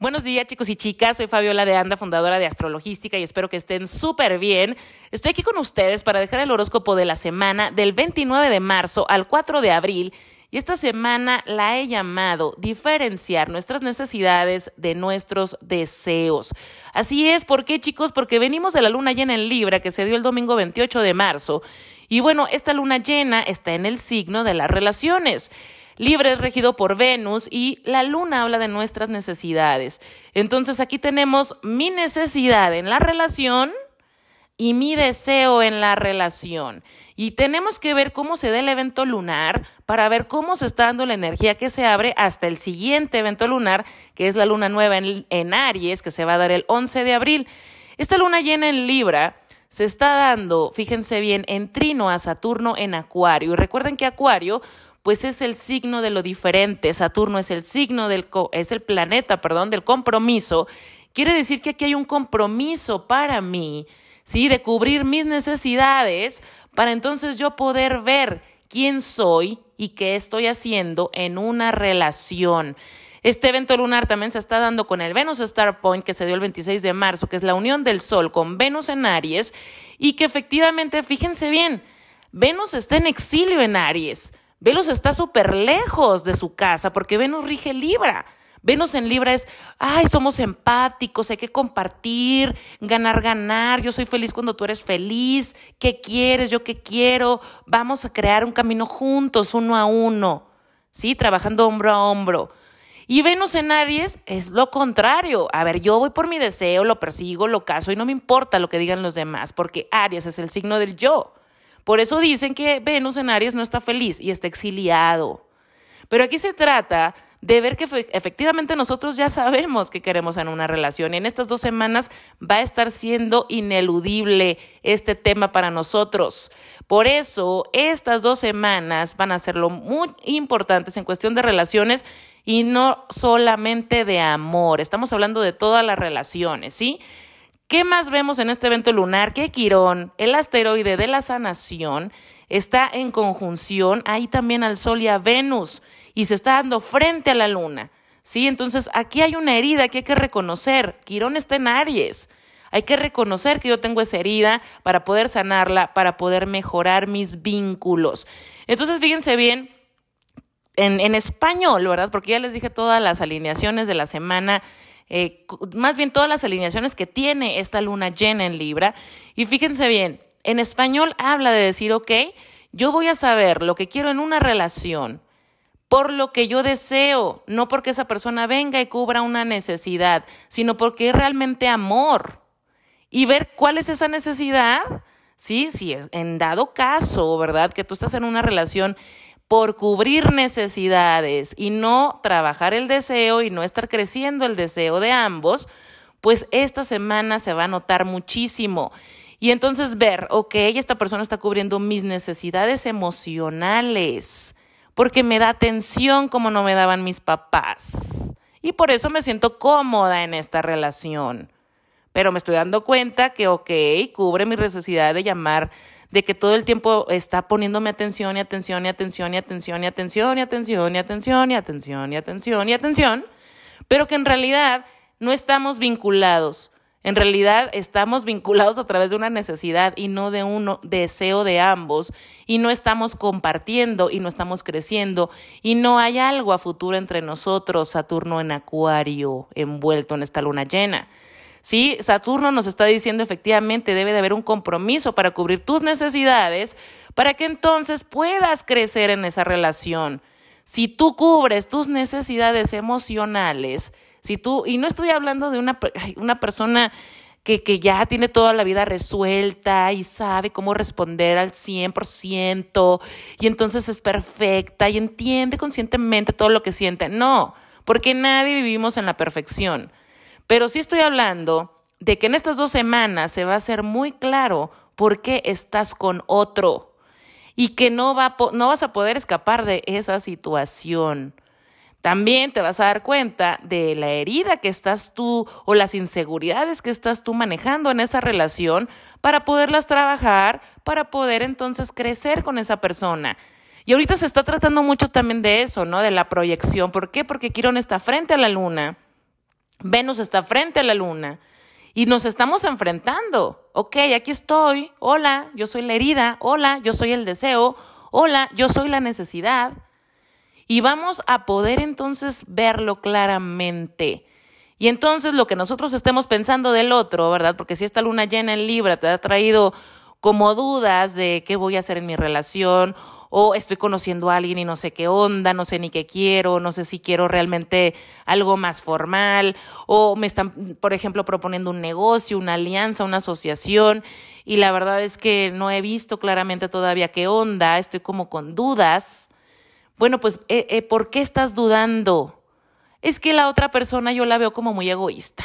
Buenos días chicos y chicas, soy Fabiola de Anda, fundadora de Astrologística y espero que estén súper bien. Estoy aquí con ustedes para dejar el horóscopo de la semana del 29 de marzo al 4 de abril y esta semana la he llamado diferenciar nuestras necesidades de nuestros deseos. Así es, ¿por qué chicos? Porque venimos de la luna llena en Libra que se dio el domingo 28 de marzo y bueno, esta luna llena está en el signo de las relaciones. Libre es regido por Venus y la luna habla de nuestras necesidades. Entonces aquí tenemos mi necesidad en la relación y mi deseo en la relación. Y tenemos que ver cómo se da el evento lunar para ver cómo se está dando la energía que se abre hasta el siguiente evento lunar, que es la luna nueva en, en Aries, que se va a dar el 11 de abril. Esta luna llena en Libra se está dando, fíjense bien, en trino a Saturno en Acuario. Y recuerden que Acuario pues es el signo de lo diferente. Saturno es el signo del es el planeta, perdón, del compromiso. Quiere decir que aquí hay un compromiso para mí, ¿sí? De cubrir mis necesidades para entonces yo poder ver quién soy y qué estoy haciendo en una relación. Este evento lunar también se está dando con el Venus Star Point que se dio el 26 de marzo, que es la unión del Sol con Venus en Aries y que efectivamente, fíjense bien, Venus está en exilio en Aries. Venus está súper lejos de su casa porque Venus rige Libra. Venus en Libra es, ay, somos empáticos, hay que compartir, ganar, ganar, yo soy feliz cuando tú eres feliz, ¿qué quieres? Yo qué quiero, vamos a crear un camino juntos, uno a uno, ¿sí? Trabajando hombro a hombro. Y Venus en Aries es lo contrario. A ver, yo voy por mi deseo, lo persigo, lo caso y no me importa lo que digan los demás, porque Aries es el signo del yo. Por eso dicen que Venus en Aries no está feliz y está exiliado. Pero aquí se trata de ver que efectivamente nosotros ya sabemos que queremos en una relación y en estas dos semanas va a estar siendo ineludible este tema para nosotros. Por eso estas dos semanas van a ser lo muy importantes en cuestión de relaciones y no solamente de amor. Estamos hablando de todas las relaciones, ¿sí? ¿Qué más vemos en este evento lunar? Que Quirón, el asteroide de la sanación, está en conjunción ahí también al Sol y a Venus y se está dando frente a la Luna. ¿Sí? Entonces aquí hay una herida que hay que reconocer. Quirón está en Aries. Hay que reconocer que yo tengo esa herida para poder sanarla, para poder mejorar mis vínculos. Entonces, fíjense bien, en, en español, ¿verdad? Porque ya les dije todas las alineaciones de la semana eh, más bien todas las alineaciones que tiene esta luna llena en Libra. Y fíjense bien, en español habla de decir, ok, yo voy a saber lo que quiero en una relación por lo que yo deseo, no porque esa persona venga y cubra una necesidad, sino porque es realmente amor. Y ver cuál es esa necesidad, sí, sí, en dado caso, ¿verdad? Que tú estás en una relación por cubrir necesidades y no trabajar el deseo y no estar creciendo el deseo de ambos, pues esta semana se va a notar muchísimo. Y entonces ver, ok, esta persona está cubriendo mis necesidades emocionales, porque me da atención como no me daban mis papás. Y por eso me siento cómoda en esta relación. Pero me estoy dando cuenta que, ok, cubre mi necesidad de llamar de que todo el tiempo está poniéndome atención y atención y atención y atención y atención y atención y atención y atención y atención y atención, pero que en realidad no estamos vinculados. En realidad estamos vinculados a través de una necesidad y no de un deseo de ambos y no estamos compartiendo y no estamos creciendo y no hay algo a futuro entre nosotros, Saturno en Acuario, envuelto en esta luna llena. Sí, Saturno nos está diciendo efectivamente debe de haber un compromiso para cubrir tus necesidades para que entonces puedas crecer en esa relación. Si tú cubres tus necesidades emocionales, si tú, y no estoy hablando de una, una persona que, que, ya tiene toda la vida resuelta y sabe cómo responder al 100% y entonces es perfecta y entiende conscientemente todo lo que siente. No, porque nadie vivimos en la perfección. Pero sí estoy hablando de que en estas dos semanas se va a hacer muy claro por qué estás con otro y que no, va, no vas a poder escapar de esa situación. También te vas a dar cuenta de la herida que estás tú o las inseguridades que estás tú manejando en esa relación para poderlas trabajar, para poder entonces crecer con esa persona. Y ahorita se está tratando mucho también de eso, ¿no? De la proyección. ¿Por qué? Porque Quirón está frente a la luna Venus está frente a la luna y nos estamos enfrentando. Ok, aquí estoy. Hola, yo soy la herida. Hola, yo soy el deseo. Hola, yo soy la necesidad. Y vamos a poder entonces verlo claramente. Y entonces lo que nosotros estemos pensando del otro, ¿verdad? Porque si esta luna llena en Libra te ha traído como dudas de qué voy a hacer en mi relación o estoy conociendo a alguien y no sé qué onda, no sé ni qué quiero, no sé si quiero realmente algo más formal, o me están, por ejemplo, proponiendo un negocio, una alianza, una asociación, y la verdad es que no he visto claramente todavía qué onda, estoy como con dudas. Bueno, pues, eh, eh, ¿por qué estás dudando? Es que la otra persona yo la veo como muy egoísta.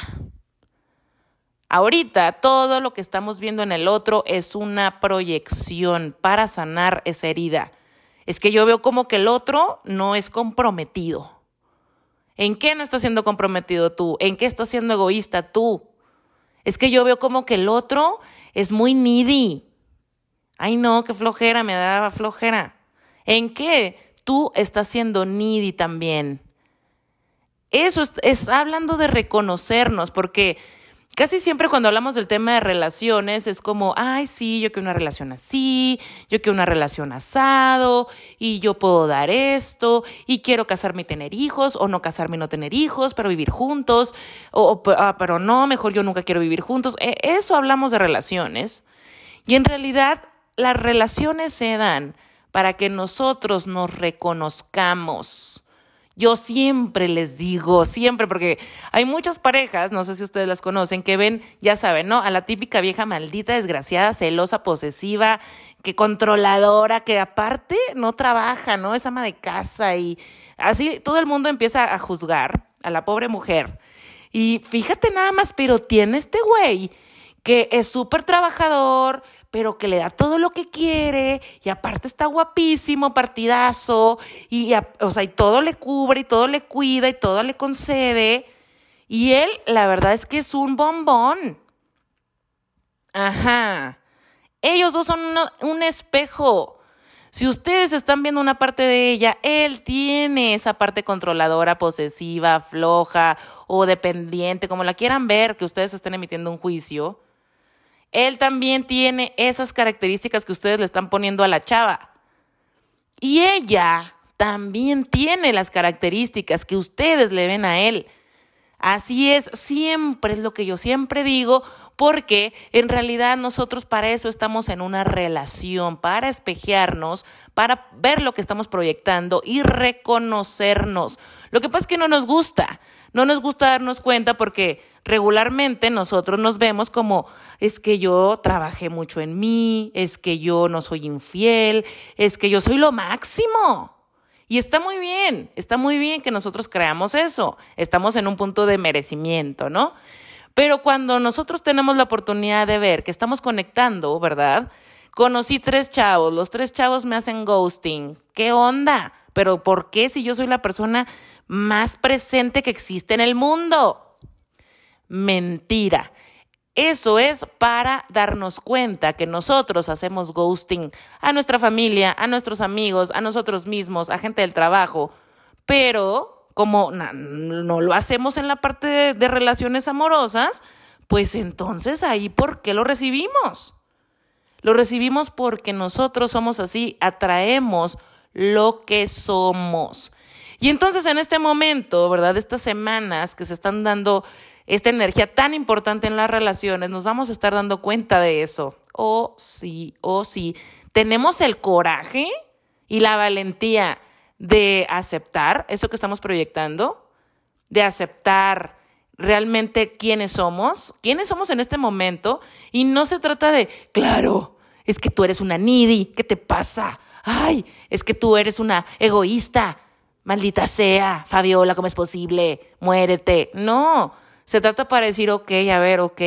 Ahorita todo lo que estamos viendo en el otro es una proyección para sanar esa herida. Es que yo veo como que el otro no es comprometido. ¿En qué no estás siendo comprometido tú? ¿En qué estás siendo egoísta tú? Es que yo veo como que el otro es muy needy. Ay, no, qué flojera, me da flojera. ¿En qué tú estás siendo needy también? Eso es, es hablando de reconocernos, porque Casi siempre cuando hablamos del tema de relaciones es como, ay, sí, yo quiero una relación así, yo quiero una relación asado, y yo puedo dar esto, y quiero casarme y tener hijos, o no casarme y no tener hijos, pero vivir juntos, o, ah, pero no, mejor yo nunca quiero vivir juntos. E, eso hablamos de relaciones. Y en realidad las relaciones se dan para que nosotros nos reconozcamos yo siempre les digo, siempre, porque hay muchas parejas, no sé si ustedes las conocen, que ven, ya saben, ¿no? A la típica vieja maldita, desgraciada, celosa, posesiva, que controladora, que aparte no trabaja, ¿no? Es ama de casa y así todo el mundo empieza a juzgar a la pobre mujer. Y fíjate nada más, pero tiene este güey que es súper trabajador, pero que le da todo lo que quiere y aparte está guapísimo, partidazo, y, o sea, y todo le cubre y todo le cuida y todo le concede. Y él, la verdad es que es un bombón. Ajá. Ellos dos son un espejo. Si ustedes están viendo una parte de ella, él tiene esa parte controladora, posesiva, floja o dependiente, como la quieran ver, que ustedes estén emitiendo un juicio. Él también tiene esas características que ustedes le están poniendo a la chava. Y ella también tiene las características que ustedes le ven a él. Así es, siempre es lo que yo siempre digo, porque en realidad nosotros para eso estamos en una relación, para espejearnos, para ver lo que estamos proyectando y reconocernos. Lo que pasa es que no nos gusta, no nos gusta darnos cuenta porque regularmente nosotros nos vemos como es que yo trabajé mucho en mí, es que yo no soy infiel, es que yo soy lo máximo. Y está muy bien, está muy bien que nosotros creamos eso. Estamos en un punto de merecimiento, ¿no? Pero cuando nosotros tenemos la oportunidad de ver que estamos conectando, ¿verdad? Conocí tres chavos, los tres chavos me hacen ghosting. ¿Qué onda? Pero ¿por qué si yo soy la persona más presente que existe en el mundo. Mentira. Eso es para darnos cuenta que nosotros hacemos ghosting a nuestra familia, a nuestros amigos, a nosotros mismos, a gente del trabajo, pero como no, lo hacemos en la parte de, relaciones amorosas, pues entonces ahí, ¿por qué lo recibimos? Lo recibimos porque nosotros somos así, atraemos lo que somos. Y entonces en este momento, ¿verdad? Estas semanas que se están dando esta energía tan importante en las relaciones, nos vamos a estar dando cuenta de eso. Oh, sí, oh, sí. Tenemos el coraje y la valentía de aceptar eso que estamos proyectando, de aceptar realmente quiénes somos, quiénes somos en este momento. Y no se trata de, claro, es que tú eres una needy, ¿qué te pasa? Ay, es que tú eres una egoísta, maldita sea, Fabiola, ¿cómo es posible? Muérete. No, se trata para decir, ok, a ver, ok.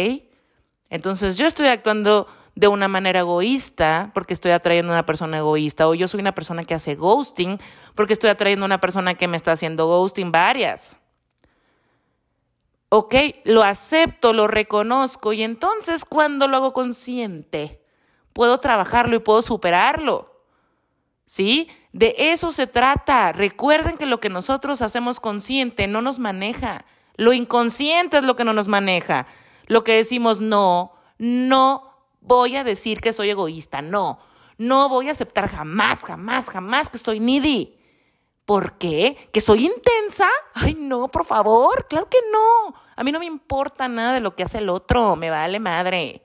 Entonces yo estoy actuando de una manera egoísta porque estoy atrayendo a una persona egoísta o yo soy una persona que hace ghosting porque estoy atrayendo a una persona que me está haciendo ghosting varias. Ok, lo acepto, lo reconozco y entonces cuando lo hago consciente, puedo trabajarlo y puedo superarlo. ¿Sí? De eso se trata. Recuerden que lo que nosotros hacemos consciente no nos maneja. Lo inconsciente es lo que no nos maneja. Lo que decimos, no, no voy a decir que soy egoísta, no. No voy a aceptar jamás, jamás, jamás que soy needy. ¿Por qué? ¿Que soy intensa? Ay, no, por favor, claro que no. A mí no me importa nada de lo que hace el otro, me vale madre.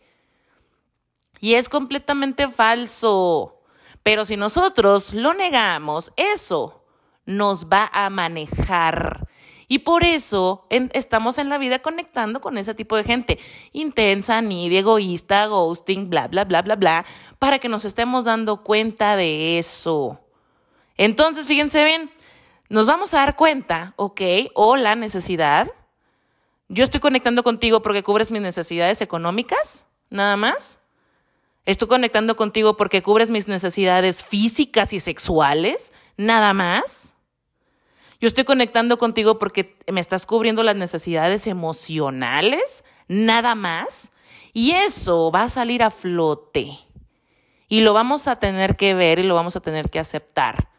Y es completamente falso. Pero si nosotros lo negamos, eso nos va a manejar. Y por eso estamos en la vida conectando con ese tipo de gente intensa, ni egoísta, ghosting, bla, bla, bla, bla, bla, para que nos estemos dando cuenta de eso. Entonces, fíjense bien, nos vamos a dar cuenta, ok, o la necesidad. Yo estoy conectando contigo porque cubres mis necesidades económicas, nada más. Estoy conectando contigo porque cubres mis necesidades físicas y sexuales, nada más. Yo estoy conectando contigo porque me estás cubriendo las necesidades emocionales, nada más. Y eso va a salir a flote. Y lo vamos a tener que ver y lo vamos a tener que aceptar.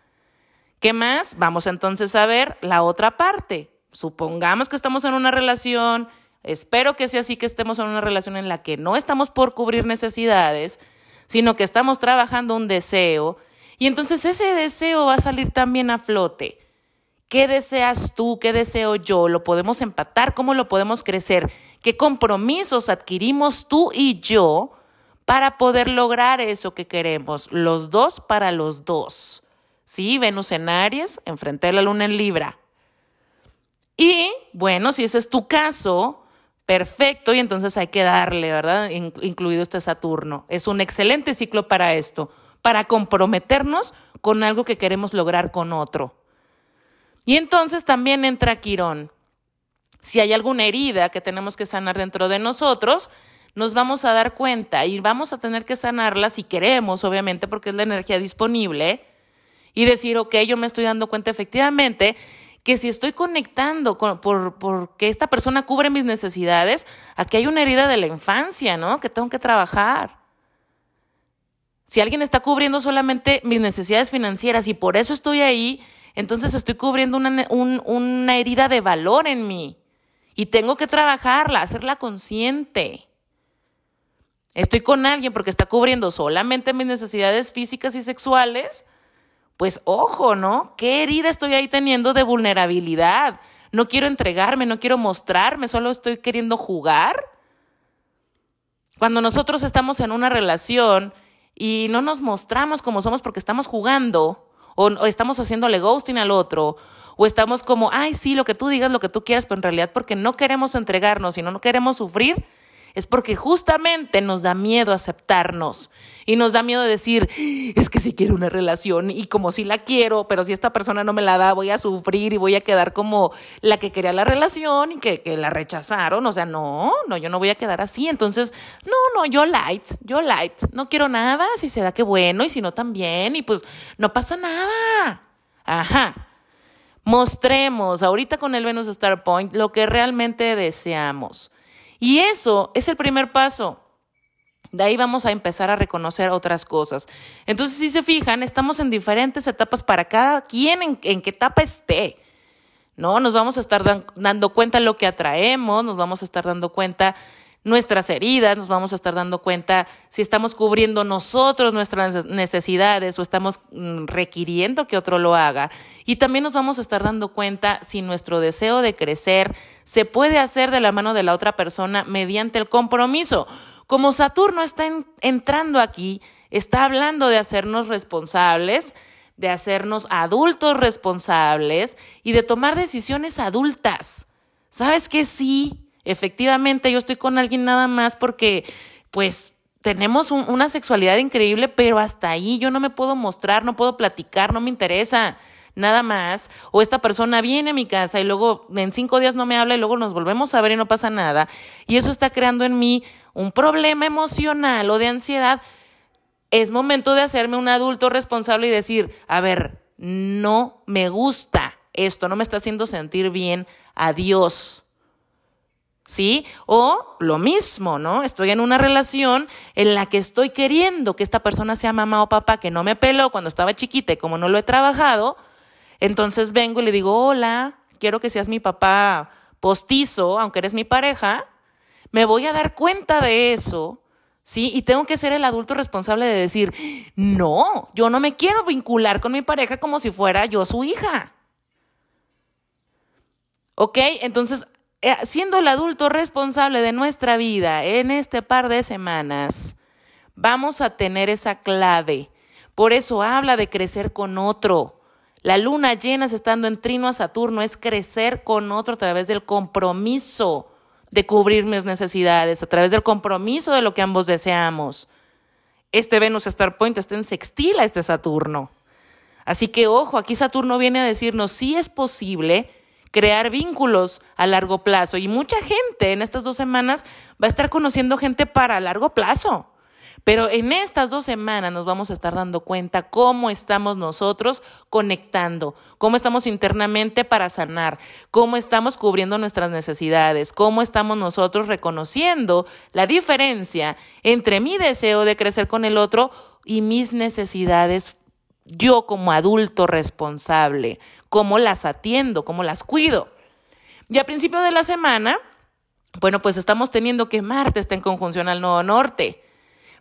¿Qué más? Vamos entonces a ver la otra parte. Supongamos que estamos en una relación, espero que sea así que estemos en una relación en la que no estamos por cubrir necesidades, sino que estamos trabajando un deseo. Y entonces ese deseo va a salir también a flote. ¿Qué deseas tú? ¿Qué deseo yo? ¿Lo podemos empatar? ¿Cómo lo podemos crecer? ¿Qué compromisos adquirimos tú y yo para poder lograr eso que queremos? Los dos para los dos. Sí, Venus en Aries, enfrente de la Luna en Libra. Y bueno, si ese es tu caso, perfecto, y entonces hay que darle, ¿verdad? incluido este Saturno. Es un excelente ciclo para esto, para comprometernos con algo que queremos lograr con otro. Y entonces también entra Quirón. Si hay alguna herida que tenemos que sanar dentro de nosotros, nos vamos a dar cuenta y vamos a tener que sanarla si queremos, obviamente, porque es la energía disponible, y decir, ok, yo me estoy dando cuenta efectivamente que si estoy conectando con, por, porque esta persona cubre mis necesidades, aquí hay una herida de la infancia, ¿no? Que tengo que trabajar. Si alguien está cubriendo solamente mis necesidades financieras y por eso estoy ahí, entonces estoy cubriendo una, una herida de valor en mí y tengo que trabajarla, hacerla consciente. Estoy con alguien porque está cubriendo solamente mis necesidades físicas y sexuales, pues ojo, ¿no? ¿Qué herida estoy ahí teniendo de vulnerabilidad? No quiero entregarme, no quiero mostrarme, solo estoy queriendo jugar. Cuando nosotros estamos en una relación y no nos mostramos como somos porque estamos jugando, o, estamos haciéndole ghosting al otro, o estamos como, ay, sí, lo que tú digas, lo que tú quieras, pero en realidad porque no queremos entregarnos y no queremos sufrir, es porque justamente nos da miedo aceptarnos y nos da miedo decir, es que si quiero una relación y como si la quiero, pero si esta persona no me la da, voy a sufrir y voy a quedar como la que quería la relación y que, que la rechazaron. O sea, no, no, yo no voy a quedar así. Entonces, no, no, yo light, yo light, no quiero nada, si se da que bueno y si no también y pues no pasa nada. Ajá. Mostremos ahorita con el Venus Star Point lo que realmente deseamos. Y eso es el primer paso. De ahí vamos a empezar a reconocer otras cosas. Entonces, si se fijan, estamos en diferentes etapas para cada quien en, qué etapa esté. ¿No? Nos vamos a estar dando cuenta lo que atraemos, nos vamos a estar dando cuenta nuestras heridas, nos vamos a estar dando cuenta si estamos cubriendo nosotros nuestras necesidades o estamos mm, requiriendo que otro lo haga. Y también nos vamos a estar dando cuenta si nuestro deseo de crecer se puede hacer de la mano de la otra persona mediante el compromiso. Como Saturno está entrando aquí, está hablando de hacernos responsables, de hacernos adultos responsables y de tomar decisiones adultas. ¿Sabes qué? Sí, efectivamente yo estoy con alguien nada más porque pues tenemos una sexualidad increíble, pero hasta ahí yo no me puedo mostrar, no puedo platicar, no me interesa nada más, o esta persona viene a mi casa y luego en cinco días no me habla y luego nos volvemos a ver y no pasa nada, y eso está creando en mí un problema emocional o de ansiedad, es momento de hacerme un adulto responsable y decir, a ver, no me gusta esto, no me está haciendo sentir bien, adiós. ¿Sí? O lo mismo, ¿no? Estoy en una relación en la que estoy queriendo que esta persona sea mamá o papá, que no me peló cuando estaba chiquita y como no lo he trabajado, entonces vengo y le digo, hola, quiero que seas mi papá postizo, aunque eres mi pareja, me voy a dar cuenta de eso, ¿sí? Y tengo que ser el adulto responsable de decir, no, yo no me quiero vincular con mi pareja como si fuera yo su hija. ¿Ok? Entonces, siendo el adulto responsable de nuestra vida en este par de semanas, vamos a tener esa clave. Por eso habla de crecer con otro. La luna llena estando en trino a Saturno es crecer con otro a través del compromiso de cubrir mis necesidades, a través del compromiso de lo que ambos deseamos. Este Venus Star Point está en sextil a este Saturno. Así que ojo, aquí Saturno viene a decirnos si es posible crear vínculos a largo plazo y mucha gente en estas dos semanas va a estar conociendo gente para largo plazo. Pero en estas dos semanas nos vamos a estar dando cuenta cómo estamos nosotros conectando, cómo estamos internamente para sanar, cómo estamos cubriendo nuestras necesidades, cómo estamos nosotros reconociendo la diferencia entre mi deseo de crecer con el otro y mis necesidades yo como adulto responsable, cómo las atiendo, cómo las cuido. Y a principio de la semana, bueno, pues estamos teniendo que Marte está en conjunción al nodo norte.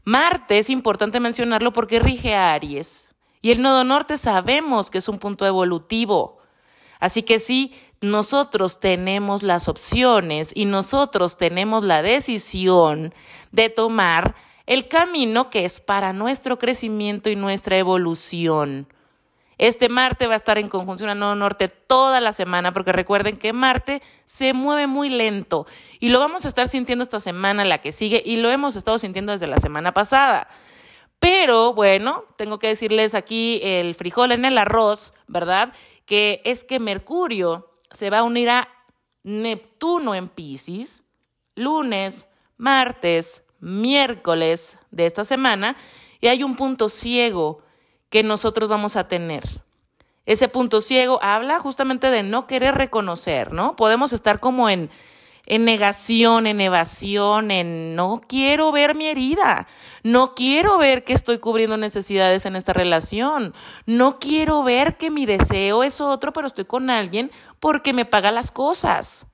Marte es importante mencionarlo porque rige a Aries. Y el nodo norte sabemos que es un punto evolutivo. Así que sí, nosotros tenemos las opciones y nosotros tenemos la decisión de tomar el camino que es para nuestro crecimiento y nuestra evolución. Este Marte va a estar en conjunción a Nodo Norte toda la semana, porque recuerden que Marte se mueve muy lento y lo vamos a estar sintiendo esta semana, la que sigue, y lo hemos estado sintiendo desde la semana pasada. Pero bueno, tengo que decirles aquí el frijol en el arroz, ¿verdad? Que es que Mercurio se va a unir a Neptuno en Pisces, lunes, martes, miércoles de esta semana, y hay un punto ciego que nosotros vamos a tener. Ese punto ciego habla justamente de no querer reconocer, ¿no? Podemos estar como en, en negación, en evasión, en no quiero ver mi herida, no quiero ver que estoy cubriendo necesidades en esta relación, no quiero ver que mi deseo es otro, pero estoy con alguien porque me paga las cosas.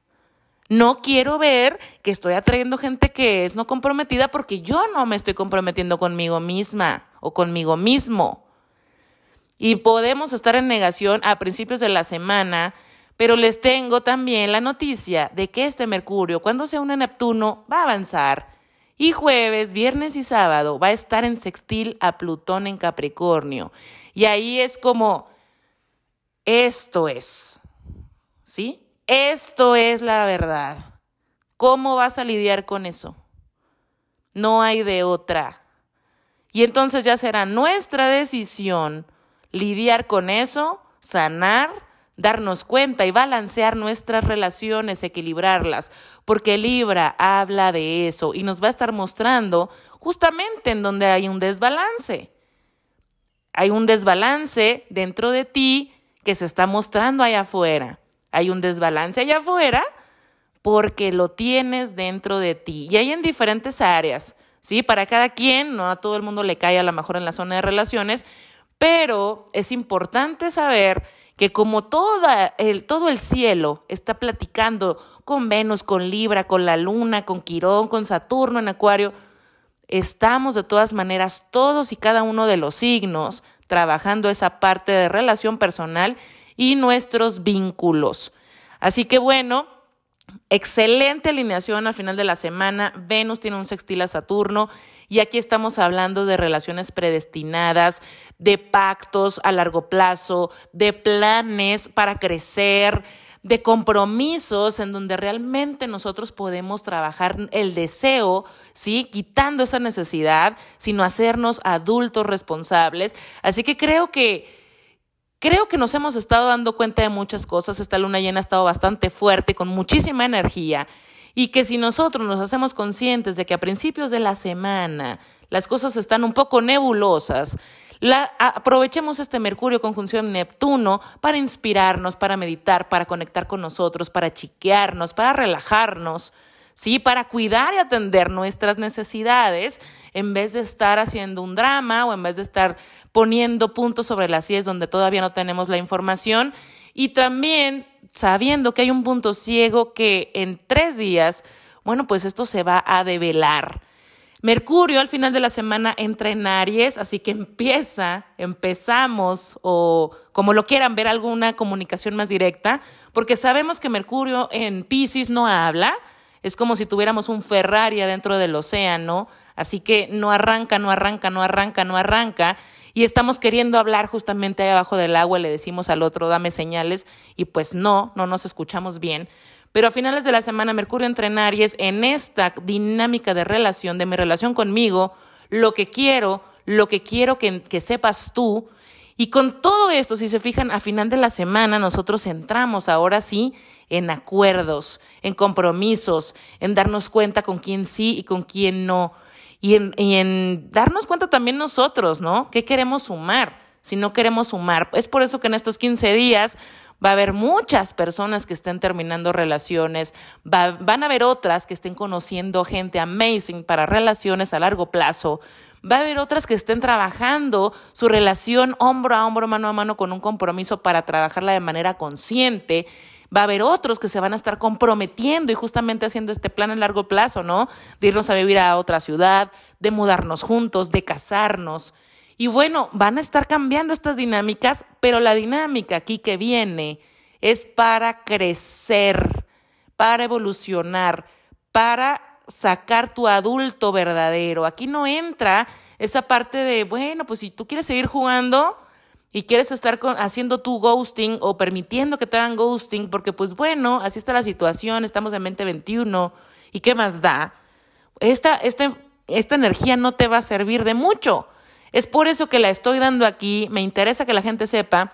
No quiero ver que estoy atrayendo gente que es no comprometida porque yo no me estoy comprometiendo conmigo misma o conmigo mismo. Y podemos estar en negación a principios de la semana, pero les tengo también la noticia de que este Mercurio, cuando se une a Neptuno, va a avanzar. Y jueves, viernes y sábado va a estar en sextil a Plutón en Capricornio. Y ahí es como, esto es, ¿sí? Esto es la verdad. ¿Cómo vas a lidiar con eso? No hay de otra. Y entonces ya será nuestra decisión lidiar con eso, sanar, darnos cuenta y balancear nuestras relaciones, equilibrarlas, porque Libra habla de eso y nos va a estar mostrando justamente en donde hay un desbalance. Hay un desbalance dentro de ti que se está mostrando allá afuera. Hay un desbalance allá afuera porque lo tienes dentro de ti y hay en diferentes áreas. Sí, para cada quien, no a todo el mundo le cae a lo mejor en la zona de relaciones, pero es importante saber que como toda el, todo el cielo está platicando con Venus, con Libra, con la Luna, con Quirón, con Saturno en Acuario, estamos de todas maneras todos y cada uno de los signos trabajando esa parte de relación personal y nuestros vínculos. Así que bueno, excelente alineación al final de la semana. Venus tiene un sextil a Saturno y aquí estamos hablando de relaciones predestinadas, de pactos a largo plazo, de planes para crecer, de compromisos en donde realmente nosotros podemos trabajar el deseo, ¿sí? Quitando esa necesidad, sino hacernos adultos responsables. Así que creo que Creo que nos hemos estado dando cuenta de muchas cosas. Esta luna llena ha estado bastante fuerte, con muchísima energía y que si nosotros nos hacemos conscientes de que a principios de la semana las cosas están un poco nebulosas, aprovechemos este Mercurio conjunción Neptuno para inspirarnos, para meditar, para conectar con nosotros, para chiquearnos, para relajarnos, ¿sí? Para cuidar y atender nuestras necesidades en vez de estar haciendo un drama o en vez de estar poniendo puntos sobre las IES donde todavía no tenemos la información. Y también sabiendo que hay un punto ciego que en tres días, bueno, pues esto se va a develar. Mercurio al final de la semana entra en Aries, así que empieza, empezamos o como lo quieran ver alguna comunicación más directa, porque sabemos que Mercurio en Pisces no habla, es como si tuviéramos un Ferrari adentro del océano, así que no arranca, no arranca, no arranca, no arranca, y estamos queriendo hablar justamente ahí abajo del agua, le decimos al otro, dame señales, y pues no, no nos escuchamos bien. Pero a finales de la semana, Mercurio entra en Aries en esta dinámica de relación, de mi relación conmigo, lo que quiero, lo que quiero que, que sepas tú. Y con todo esto, si se fijan, a final de la semana nosotros entramos ahora sí en acuerdos, en compromisos, en darnos cuenta con quién sí y con quién no. Y en, darnos cuenta también nosotros, ¿no? ¿Qué queremos sumar? Si no queremos sumar. Es por eso que en estos 15 días va a haber muchas personas que estén terminando relaciones, van a haber otras que estén conociendo gente amazing para relaciones a largo plazo, va a haber otras que estén trabajando su relación hombro a hombro, mano a mano con un compromiso para trabajarla de manera consciente. Va a haber otros que se van a estar comprometiendo y justamente haciendo este plan a largo plazo, ¿no? De irnos a vivir a otra ciudad, de mudarnos juntos, de casarnos. Y bueno, van a estar cambiando estas dinámicas, pero la dinámica aquí que viene es para crecer, para evolucionar, para sacar tu adulto verdadero. Aquí no entra esa parte de, bueno, pues si tú quieres seguir jugando y quieres estar haciendo tu ghosting o permitiendo que te hagan ghosting, porque pues bueno, así está la situación, estamos en 2021 y qué más da, esta, esta, esta energía no te va a servir de mucho. Es por eso que la estoy dando aquí, me interesa que la gente sepa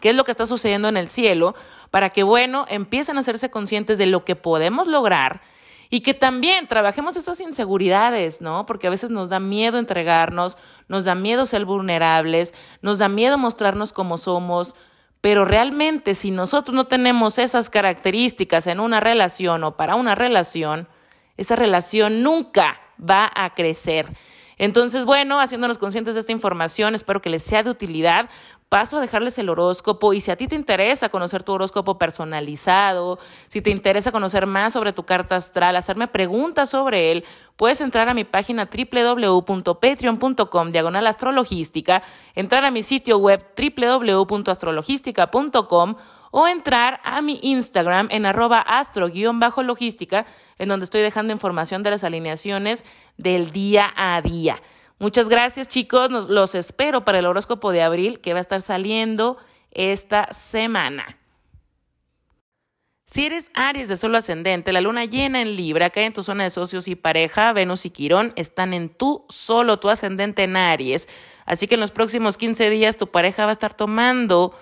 qué es lo que está sucediendo en el cielo, para que, bueno, empiecen a hacerse conscientes de lo que podemos lograr y que también trabajemos esas inseguridades, ¿no? Porque a veces nos da miedo entregarnos, nos da miedo ser vulnerables, nos da miedo mostrarnos como somos, pero realmente si nosotros no tenemos esas características en una relación o para una relación, esa relación nunca va a crecer. Entonces, bueno, haciéndonos conscientes de esta información, espero que les sea de utilidad. Paso a dejarles el horóscopo y si a ti te interesa conocer tu horóscopo personalizado, si te interesa conocer más sobre tu carta astral, hacerme preguntas sobre él, puedes entrar a mi página www.patreon.com diagonal astrologística, entrar a mi sitio web www.astrologística.com o entrar a mi Instagram en arroba astro-logística, en donde estoy dejando información de las alineaciones del día a día. Muchas gracias chicos, los espero para el horóscopo de abril que va a estar saliendo esta semana. Si eres Aries de solo ascendente, la luna llena en Libra cae en tu zona de socios y pareja, Venus y Quirón están en tu solo, tu ascendente en Aries. Así que en los próximos 15 días tu pareja va a estar tomando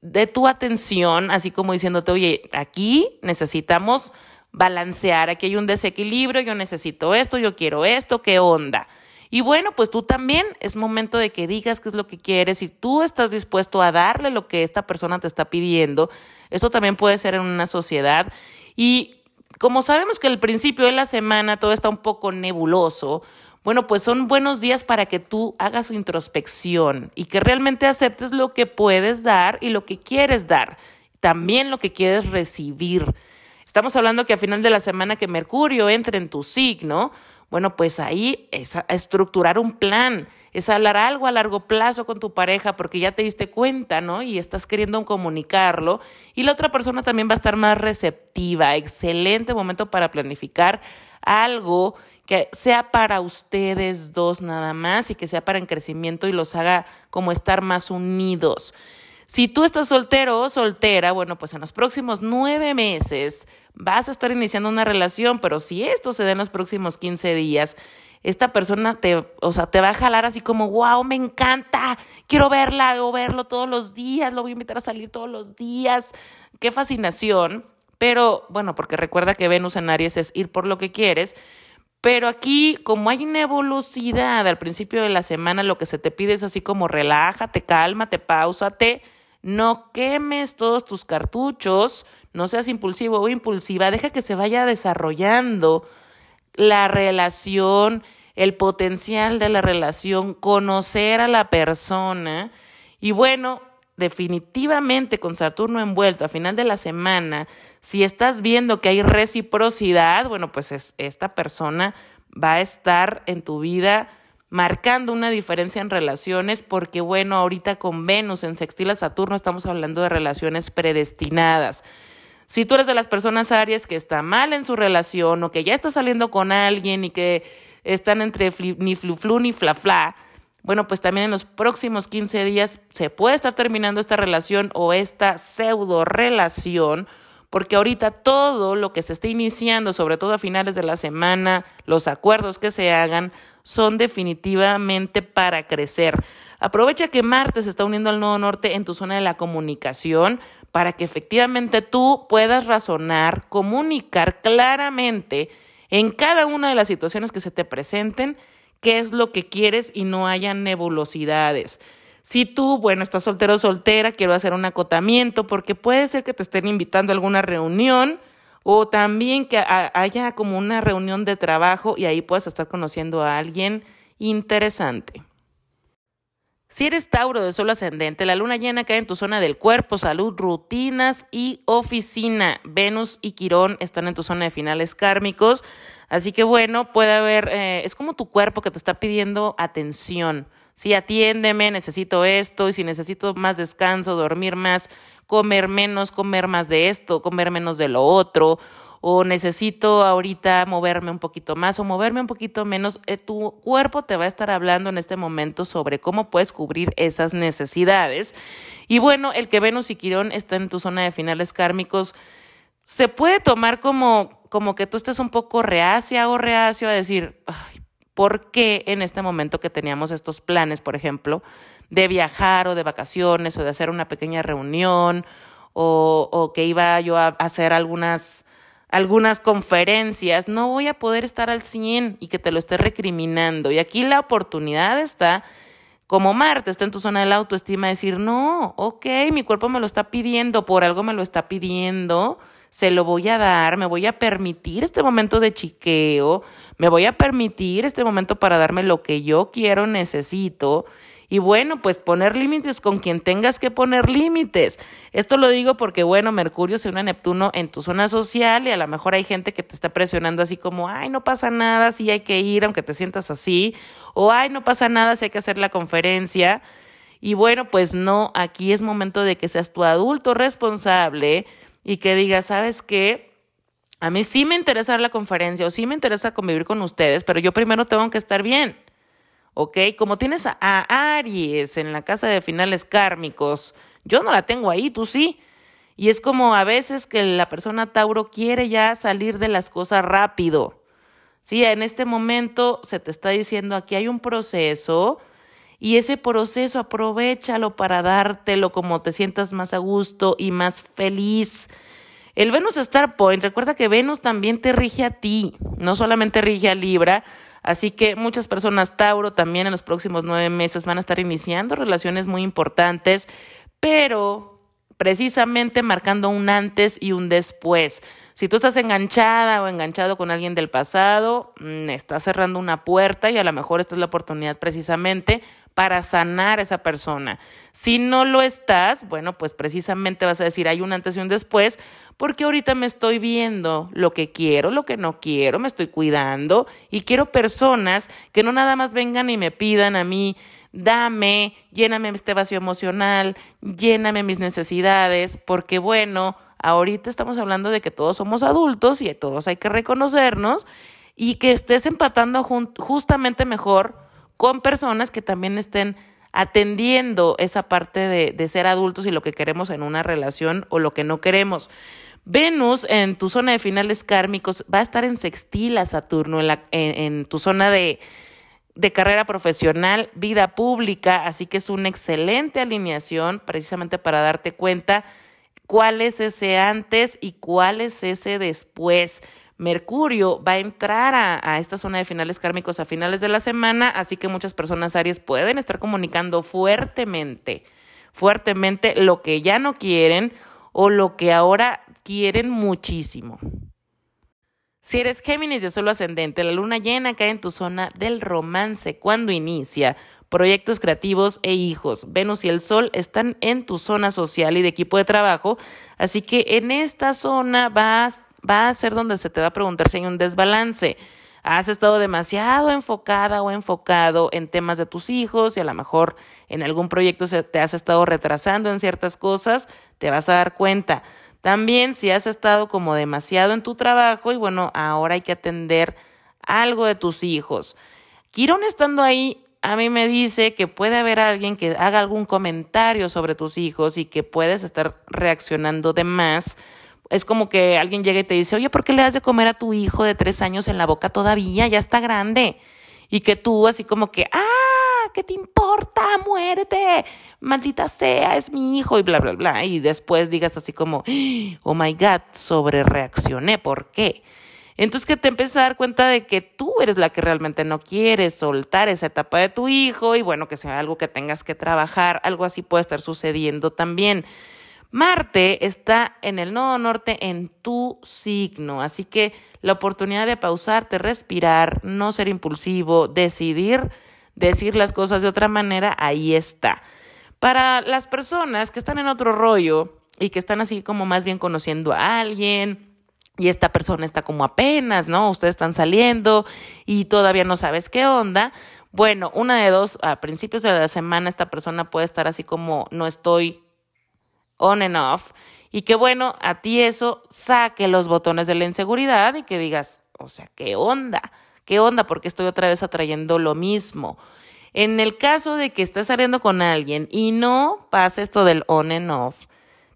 de tu atención, así como diciéndote, oye, aquí necesitamos balancear, aquí hay un desequilibrio, yo necesito esto, yo quiero esto, ¿qué onda? Y bueno, pues tú también es momento de que digas qué es lo que quieres y tú estás dispuesto a darle lo que esta persona te está pidiendo. Esto también puede ser en una sociedad. Y como sabemos que al principio de la semana todo está un poco nebuloso, bueno, pues son buenos días para que tú hagas introspección y que realmente aceptes lo que puedes dar y lo que quieres dar, también lo que quieres recibir. Estamos hablando que a final de la semana que Mercurio entre en tu signo, bueno, pues ahí es estructurar un plan, es hablar algo a largo plazo con tu pareja porque ya te diste cuenta, ¿no? Y estás queriendo comunicarlo y la otra persona también va a estar más receptiva. Excelente momento para planificar algo que sea para ustedes dos nada más y que sea para el crecimiento y los haga como estar más unidos. Si tú estás soltero o soltera, bueno, pues en los próximos nueve meses vas a estar iniciando una relación, pero si esto se da en los próximos 15 días, esta persona te, o sea, te va a jalar así como, wow, me encanta, quiero verla o verlo todos los días, lo voy a invitar a salir todos los días, qué fascinación. Pero bueno, porque recuerda que Venus en Aries es ir por lo que quieres, pero aquí, como hay nebulosidad al principio de la semana, lo que se te pide es así como relájate, cálmate, pausate, no quemes todos tus cartuchos, no seas impulsivo o impulsiva, deja que se vaya desarrollando la relación, el potencial de la relación, conocer a la persona. Y bueno, definitivamente con Saturno envuelto a final de la semana, si estás viendo que hay reciprocidad, bueno, pues esta persona va a estar en tu vida marcando una diferencia en relaciones, porque bueno, ahorita con Venus en sextil a Saturno estamos hablando de relaciones predestinadas. Si tú eres de las personas Aries que está mal en su relación o que ya está saliendo con alguien y que están entre ni flu flu ni fla fla, bueno, pues también en los próximos 15 días se puede estar terminando esta relación o esta pseudo relación porque ahorita todo lo que se esté iniciando, sobre todo a finales de la semana, los acuerdos que se hagan, son definitivamente para crecer. Aprovecha que Marte se está uniendo al Nodo Norte en tu zona de la comunicación para que efectivamente tú puedas razonar, comunicar claramente en cada una de las situaciones que se te presenten qué es lo que quieres y no haya nebulosidades. Si tú, bueno, estás soltero o soltera, quiero hacer un acotamiento porque puede ser que te estén invitando a alguna reunión o también que haya como una reunión de trabajo y ahí puedas estar conociendo a alguien interesante. Si eres Tauro de Sol ascendente, la luna llena cae en tu zona del cuerpo, salud, rutinas y oficina. Venus y Quirón están en tu zona de finales kármicos. Así que bueno, puede haber, eh, es como tu cuerpo que te está pidiendo atención sí, atiéndeme, necesito esto, y si necesito más descanso, dormir más, comer menos, comer más de esto, comer menos de lo otro, o necesito ahorita moverme un poquito más o moverme un poquito menos, eh, tu cuerpo te va a estar hablando en este momento sobre cómo puedes cubrir esas necesidades. Y bueno, el que Venus y Quirón están en tu zona de finales kármicos, se puede tomar como, como que tú estés un poco reacia o reacio a decir, ay, ¿Por qué en este momento que teníamos estos planes, por ejemplo, de viajar o de vacaciones o de hacer una pequeña reunión o, o que iba yo a hacer algunas, algunas conferencias, no voy a poder estar al 100 y que te lo esté recriminando? Y aquí la oportunidad está como Marte está en tu zona de la autoestima, decir, no, ok, mi cuerpo me lo está pidiendo, por algo me lo está pidiendo, se lo voy a dar, me voy a permitir este momento de chiqueo, me voy a permitir este momento para darme lo que yo quiero, necesito. Y bueno, pues poner límites con quien tengas que poner límites. Esto lo digo porque, bueno, Mercurio se une a Neptuno en tu zona social y a lo mejor hay gente que te está presionando así como, ay, no pasa nada si hay que ir aunque te sientas así, o ay, no pasa nada si hay que hacer la conferencia. Y bueno, pues no, aquí es momento de que seas tu adulto responsable y que diga, ¿sabes qué? A mí sí me interesa la conferencia o sí me interesa convivir con ustedes, pero yo primero tengo que estar bien. ¿Ok? Como tienes a, Aries en la casa de finales kármicos, yo no la tengo ahí, tú sí. Y es como a veces que la persona Tauro quiere ya salir de las cosas rápido. Sí, en este momento se te está diciendo aquí hay un proceso y ese proceso aprovechalo para dártelo como te sientas más a gusto y más feliz. El Venus Star Point, recuerda que Venus también te rige a ti, no solamente rige a Libra, así que muchas personas Tauro también en los próximos nueve meses van a estar iniciando relaciones muy importantes, pero precisamente marcando un antes y un después. Si tú estás enganchada o enganchado con alguien del pasado, mm, estás cerrando una puerta y a lo mejor esta es la oportunidad precisamente para sanar a esa persona. Si no lo estás, bueno, pues precisamente vas a decir, hay un antes y un después, porque ahorita me estoy viendo lo que quiero, lo que no quiero, me estoy cuidando y quiero personas que no nada más vengan y me pidan a mí, dame, lléname este vacío emocional, lléname mis necesidades, porque bueno, Ahorita estamos hablando de que todos somos adultos y todos hay que reconocernos y que estés empatando justamente mejor con personas que también estén atendiendo esa parte de, de, ser adultos y lo que queremos en una relación o lo que no queremos. Venus en tu zona de finales kármicos va a estar en sextil a Saturno, en, la, en tu zona de, de carrera profesional, vida pública, así que es una excelente alineación precisamente para darte cuenta cuál es ese antes y cuál es ese después. Mercurio va a entrar a, esta zona de finales kármicos a finales de la semana, así que muchas personas Aries pueden estar comunicando fuertemente, fuertemente lo que ya no quieren o lo que ahora quieren muchísimo. Si eres Géminis de solo ascendente, la luna llena cae en tu zona del romance cuando inicia. Proyectos creativos e hijos. Venus y el Sol están en tu zona social y de equipo de trabajo, así que en esta zona vas, va a ser donde se te va a preguntar si hay un desbalance. Has estado demasiado enfocada o enfocado en temas de tus hijos y a lo mejor en algún proyecto te has estado retrasando en ciertas cosas, te vas a dar cuenta. También si has estado como demasiado en tu trabajo y bueno, ahora hay que atender algo de tus hijos. Quirón estando ahí, a mí me dice que puede haber alguien que haga algún comentario sobre tus hijos y que puedes estar reaccionando de más. Es como que alguien llega y te dice, oye, ¿por qué le das de comer a tu hijo de tres años en la boca todavía? Ya está grande. Y que tú así como que, ¡ah! ¿Qué te importa? Muérete, maldita sea, es mi hijo y bla, bla, bla. Y después digas así como, oh my God, sobre reaccioné, ¿por qué? Entonces que te empiezas a dar cuenta de que tú eres la que realmente no quieres soltar esa etapa de tu hijo y bueno, que sea algo que tengas que trabajar, algo así puede estar sucediendo también. Marte está en el nodo norte en tu signo, así que la oportunidad de pausarte, respirar, no ser impulsivo, decidir decir las cosas de otra manera, ahí está. Para las personas que están en otro rollo y que están así como más bien conociendo a alguien, y esta persona está como apenas, ¿no? Ustedes están saliendo y todavía no sabes qué onda. Bueno, una de dos, a principios de la semana esta persona puede estar así como no estoy on and off y que bueno, a ti eso saque los botones de la inseguridad y que digas, o sea, ¿qué onda? ¿Qué onda? Porque estoy otra vez atrayendo lo mismo. En el caso de que estés saliendo con alguien y no pase esto del on and off,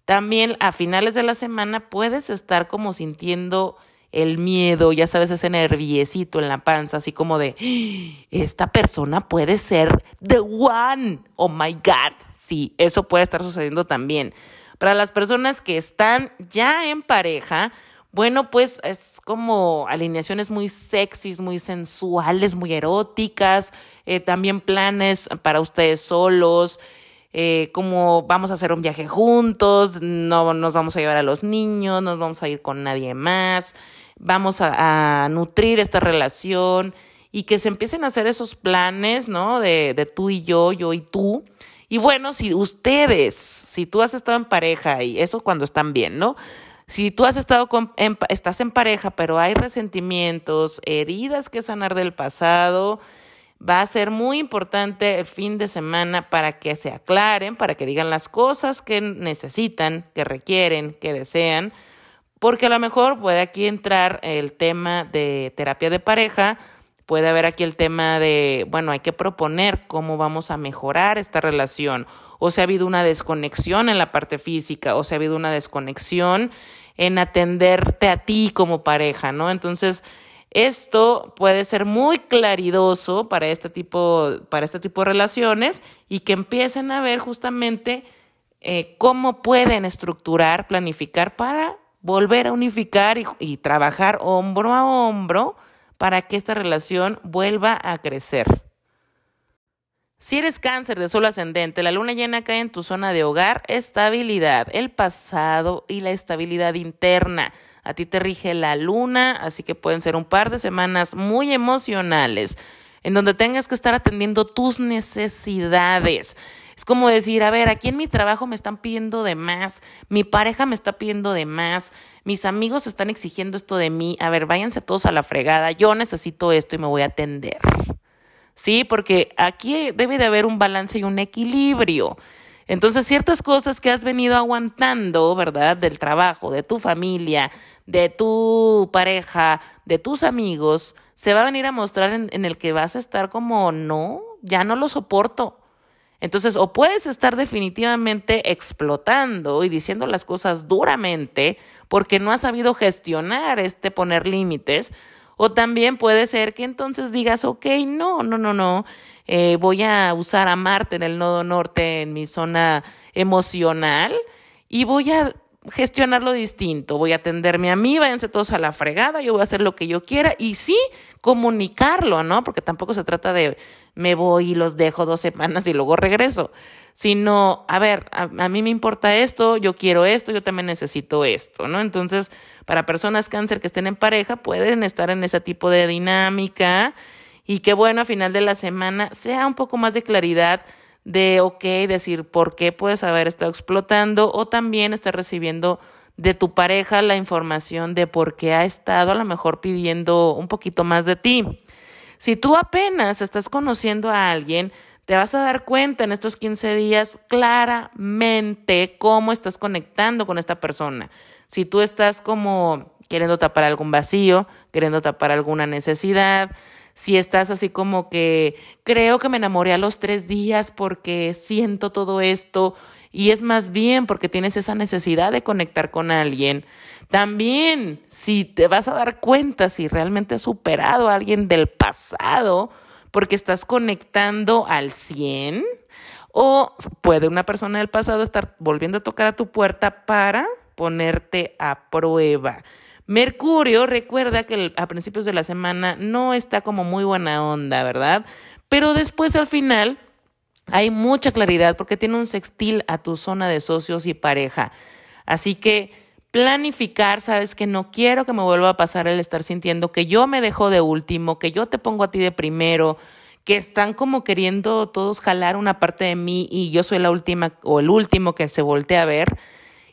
también a finales de la semana puedes estar como sintiendo el miedo, ya sabes, ese nerviecito en la panza, así como de, ¡Ah! esta persona puede ser the one, oh my God. Sí, eso puede estar sucediendo también. Para las personas que están ya en pareja, bueno, pues es como alineaciones muy sexys, muy sensuales, muy eróticas, eh, también planes para ustedes solos, eh, como vamos a hacer un viaje juntos, no nos vamos a llevar a los niños, no nos vamos a ir con nadie más, vamos a, a nutrir esta relación y que se empiecen a hacer esos planes, ¿no? De, de tú y yo, yo y tú. Y bueno, si ustedes, si tú has estado en pareja y eso cuando están bien, ¿no? Si tú has estado en, estás en pareja, pero hay resentimientos, heridas que sanar del pasado, va a ser muy importante el fin de semana para que se aclaren, para que digan las cosas que necesitan, que requieren, que desean, porque a lo mejor puede aquí entrar el tema de terapia de pareja, puede haber aquí el tema de, bueno, hay que proponer cómo vamos a mejorar esta relación o si ha habido una desconexión en la parte física, o si ha habido una desconexión en atenderte a ti como pareja, ¿no? Entonces, esto puede ser muy claridoso para este tipo, para este tipo de relaciones y que empiecen a ver justamente eh, cómo pueden estructurar, planificar para volver a unificar y trabajar hombro a hombro para que esta relación vuelva a crecer. Si eres cáncer de solo ascendente, la luna llena cae en tu zona de hogar, estabilidad, el pasado y la estabilidad interna. A ti te rige la luna, así que pueden ser un par de semanas muy emocionales, en donde tengas que estar atendiendo tus necesidades. Es como decir, a ver, aquí en mi trabajo me están pidiendo de más, mi pareja me está pidiendo de más, mis amigos están exigiendo esto de mí, a ver, váyanse todos a la fregada, yo necesito esto y me voy a atender. ¿sí? Porque aquí debe de haber un balance y un equilibrio. Entonces, ciertas cosas que has venido aguantando, ¿verdad? Del trabajo, de tu familia, de tu pareja, de tus amigos, se va a venir a mostrar en, en, el que vas a estar como, no, ya no lo soporto. Entonces, o puedes estar definitivamente explotando y diciendo las cosas duramente porque no has sabido gestionar este poner límites, o también puede ser que entonces digas, ok, no, no, no, no, eh, voy a usar a Marte en el nodo norte en mi zona emocional y voy a gestionarlo distinto, voy a atenderme a mí, váyanse todos a la fregada, yo voy a hacer lo que yo quiera y sí comunicarlo, ¿no? Porque tampoco se trata de me voy y los dejo dos semanas y luego regreso, sino, a ver, a, mí me importa esto, yo quiero esto, yo también necesito esto, ¿no? Entonces, para personas cáncer que estén en pareja, pueden estar en ese tipo de dinámica y que bueno, a final de la semana sea un poco más de claridad de, ok, decir por qué puedes haber estado explotando o también estar recibiendo de tu pareja la información de por qué ha estado a lo mejor pidiendo un poquito más de ti. Si tú apenas estás conociendo a alguien, te vas a dar cuenta en estos 15 días claramente cómo estás conectando con esta persona. Si tú estás como queriendo tapar algún vacío, queriendo tapar alguna necesidad, si estás así como que creo que me enamoré a los tres días porque siento todo esto y es más bien porque tienes esa necesidad de conectar con alguien. También si te vas a dar cuenta si realmente has superado a alguien del pasado porque estás conectando al 100 o puede una persona del pasado estar volviendo a tocar a tu puerta para ponerte a prueba. Mercurio, recuerda que a principios de la semana no está como muy buena onda, ¿verdad? Pero después al final hay mucha claridad porque tiene un sextil a tu zona de socios y pareja. Así que planificar, sabes que no quiero que me vuelva a pasar el estar sintiendo que yo me dejo de último, que yo te pongo a ti de primero, que están como queriendo todos jalar una parte de mí y yo soy la última o el último que se voltea a ver.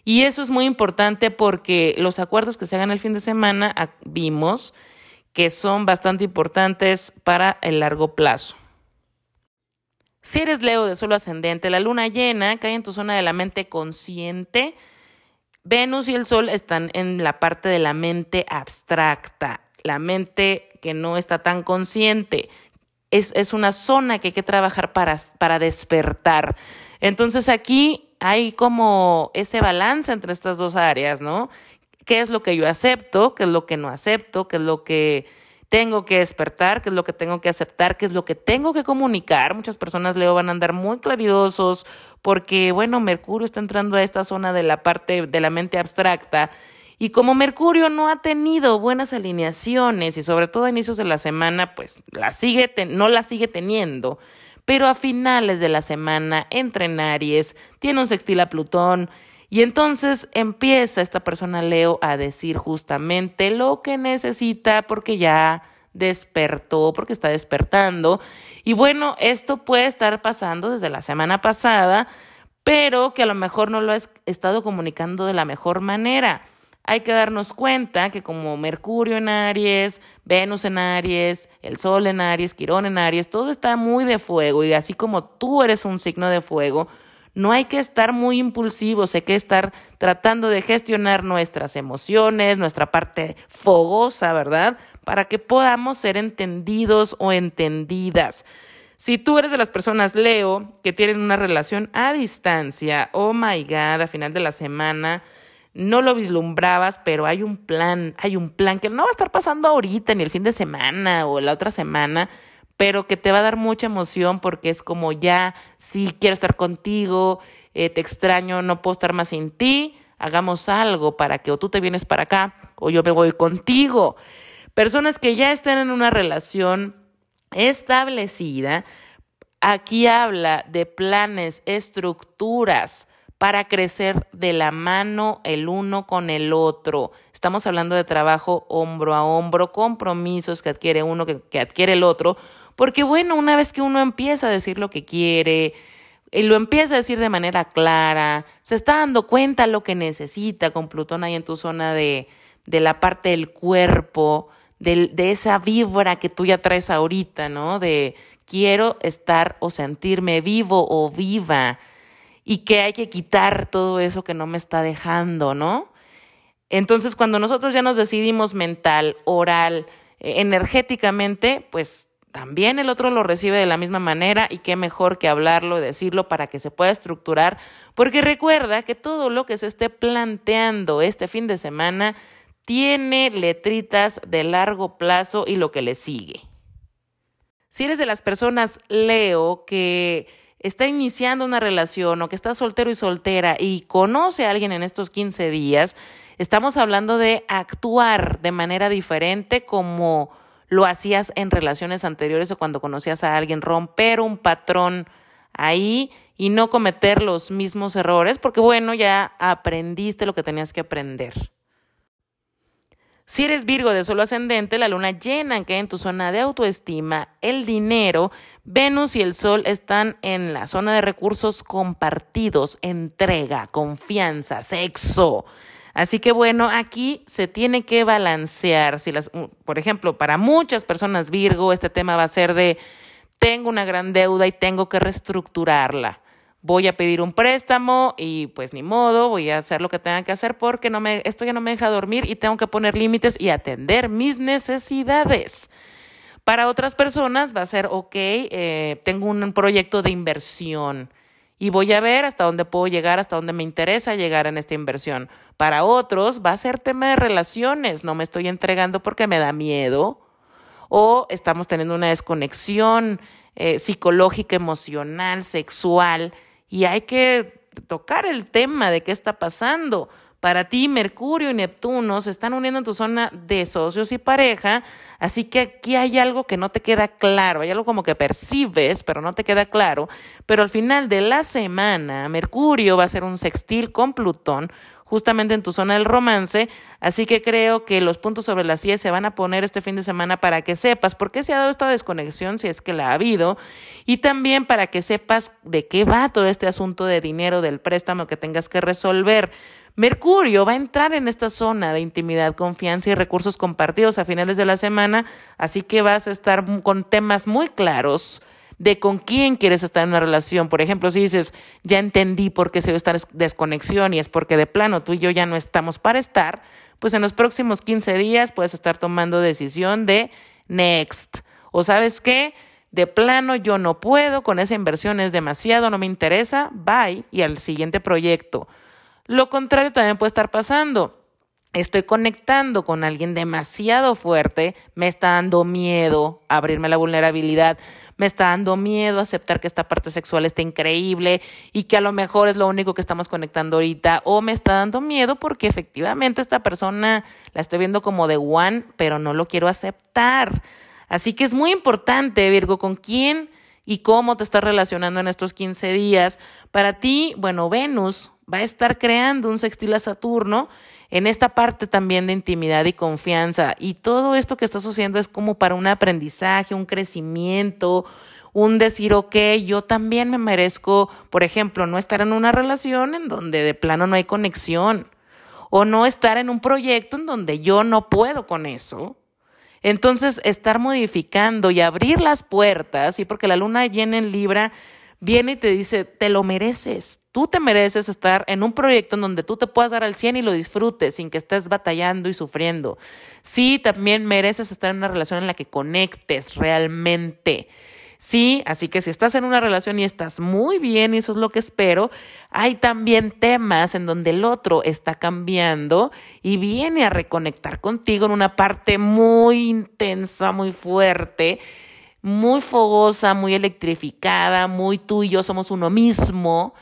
Y eso es muy importante porque los acuerdos que se hagan el fin de semana vimos que son bastante importantes para el largo plazo. Si eres Leo de solo ascendente, la luna llena cae en tu zona de la mente consciente. Venus y el Sol están en la parte de la mente abstracta, la mente que no está tan consciente. Es, es una zona que hay que trabajar para, para despertar. Entonces aquí hay como ese balance entre estas dos áreas, ¿no? ¿Qué es lo que yo acepto? ¿Qué es lo que no acepto? ¿Qué es lo que tengo que despertar? ¿Qué es lo que tengo que aceptar? ¿Qué es lo que tengo que comunicar? Muchas personas, Leo, van a andar muy claridosos porque, bueno, Mercurio está entrando a esta zona de la parte de la mente abstracta. Y como Mercurio no ha tenido buenas alineaciones y sobre todo a inicios de la semana, pues la sigue no la sigue teniendo pero a finales de la semana entra en Aries, tiene un sextil a Plutón, y entonces empieza esta persona Leo a decir justamente lo que necesita porque ya despertó, porque está despertando. Y bueno, esto puede estar pasando desde la semana pasada, pero que a lo mejor no lo has estado comunicando de la mejor manera hay que darnos cuenta que como Mercurio en Aries, Venus en Aries, el Sol en Aries, Quirón en Aries, todo está muy de fuego y así como tú eres un signo de fuego, no hay que estar muy impulsivos, hay que estar tratando de gestionar nuestras emociones, nuestra parte fogosa, ¿verdad? Para que podamos ser entendidos o entendidas. Si tú eres de las personas Leo que tienen una relación a distancia, oh my god, a final de la semana, no lo vislumbrabas, pero hay un plan, hay un plan que no va a estar pasando ahorita, ni el fin de semana o la otra semana, pero que te va a dar mucha emoción porque es como ya, sí, quiero estar contigo, eh, te extraño, no puedo estar más sin ti, hagamos algo para que o tú te vienes para acá o yo me voy contigo. Personas que ya están en una relación establecida, aquí habla de planes, estructuras, para crecer de la mano el uno con el otro. Estamos hablando de trabajo hombro a hombro, compromisos que adquiere uno, que, adquiere el otro, porque bueno, una vez que uno empieza a decir lo que quiere, y lo empieza a decir de manera clara, se está dando cuenta lo que necesita con Plutón ahí en tu zona de, de la parte del cuerpo, de, de esa vibra que tú ya traes ahorita, ¿no? De quiero estar o sentirme vivo o viva y que hay que quitar todo eso que no me está dejando, ¿no? Entonces, cuando nosotros ya nos decidimos mental, oral, eh, energéticamente, pues también el otro lo recibe de la misma manera y qué mejor que hablarlo y decirlo para que se pueda estructurar, porque recuerda que todo lo que se esté planteando este fin de semana tiene letritas de largo plazo y lo que le sigue. Si eres de las personas Leo que está iniciando una relación o que está soltero y soltera y conoce a alguien en estos 15 días, estamos hablando de actuar de manera diferente como lo hacías en relaciones anteriores o cuando conocías a alguien, romper un patrón ahí y no cometer los mismos errores, porque bueno, ya aprendiste lo que tenías que aprender. Si eres Virgo de solo ascendente, la luna llena que en tu zona de autoestima, el dinero, Venus y el Sol están en la zona de recursos compartidos, entrega, confianza, sexo. Así que bueno, aquí se tiene que balancear. Si las, por ejemplo, para muchas personas Virgo, este tema va a ser de tengo una gran deuda y tengo que reestructurarla voy a pedir un préstamo y pues ni modo, voy a hacer lo que tenga que hacer porque no me, esto ya no me deja dormir y tengo que poner límites y atender mis necesidades. Para otras personas va a ser, ok, eh, tengo un proyecto de inversión y voy a ver hasta dónde puedo llegar, hasta dónde me interesa llegar en esta inversión. Para otros va a ser tema de relaciones, no me estoy entregando porque me da miedo o estamos teniendo una desconexión eh, psicológica, emocional, sexual y hay que tocar el tema de qué está pasando. Para ti, Mercurio y Neptuno se están uniendo en tu zona de socios y pareja, así que aquí hay algo que no te queda claro, hay algo como que percibes, pero no te queda claro. Pero al final de la semana, Mercurio va a ser un sextil con Plutón, justamente en tu zona del romance, así que creo que los puntos sobre las IES se van a poner este fin de semana para que sepas por qué se ha dado esta desconexión, si es que la ha habido, y también para que sepas de qué va todo este asunto de dinero del préstamo que tengas que resolver. Mercurio va a entrar en esta zona de intimidad, confianza y recursos compartidos a finales de la semana, así que vas a estar con temas muy claros de con quién quieres estar en una relación. Por ejemplo, si dices, ya entendí por qué se ve esta desconexión y es porque de plano tú y yo ya no estamos para estar, pues en los próximos 15 días puedes estar tomando decisión de next. O sabes qué, de plano yo no puedo, con esa inversión es demasiado, no me interesa, bye y al siguiente proyecto. Lo contrario también puede estar pasando estoy conectando con alguien demasiado fuerte, me está dando miedo abrirme la vulnerabilidad, me está dando miedo aceptar que esta parte sexual está increíble y que a lo mejor es lo único que estamos conectando ahorita, o me está dando miedo porque efectivamente esta persona la estoy viendo como de one, pero no lo quiero aceptar. Así que es muy importante, Virgo, con quién y cómo te estás relacionando en estos 15 días. Para ti, bueno, Venus va a estar creando un sextil a Saturno en esta parte también de intimidad y confianza. Y todo esto que está sucediendo es como para un aprendizaje, un crecimiento, un decir, ok, yo también me merezco, por ejemplo, no estar en una relación en donde de plano no hay conexión, o no estar en un proyecto en donde yo no puedo con eso. Entonces, estar modificando y abrir las puertas, y porque la luna llena en Libra viene y te dice, te lo mereces, tú te mereces estar en un proyecto en donde tú te puedas dar al 100 y lo disfrutes sin que estés batallando y sufriendo. Sí, también mereces estar en una relación en la que conectes realmente. Sí, así que si estás en una relación y estás muy bien, y eso es lo que espero, hay también temas en donde el otro está cambiando y viene a reconectar contigo en una parte muy intensa, muy fuerte muy fogosa, muy electrificada, muy tú y yo somos uno mismo.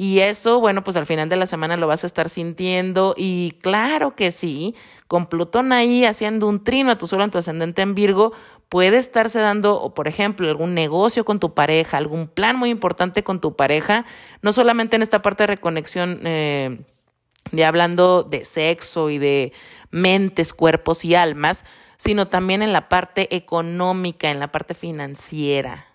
Y eso, bueno, pues al final de la semana lo vas a estar sintiendo. Y claro que sí, con Plutón ahí haciendo un trino a tu sol en tu ascendente en Virgo, puede estarse dando, por ejemplo, algún negocio con tu pareja, algún plan muy importante con tu pareja, no solamente en esta parte de reconexión. Eh, de hablando de sexo y de mentes, cuerpos y almas, sino también en la parte económica, en la parte financiera.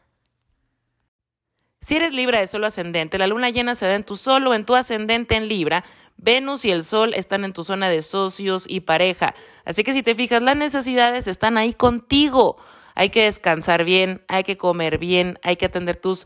Si eres Libra de solo ascendente, la luna llena se da en tu solo, en tu ascendente en Libra. Venus y el Sol están en tu zona de socios y pareja. Así que si te fijas, las necesidades están ahí contigo. Hay que descansar bien, hay que comer bien, hay que atender tus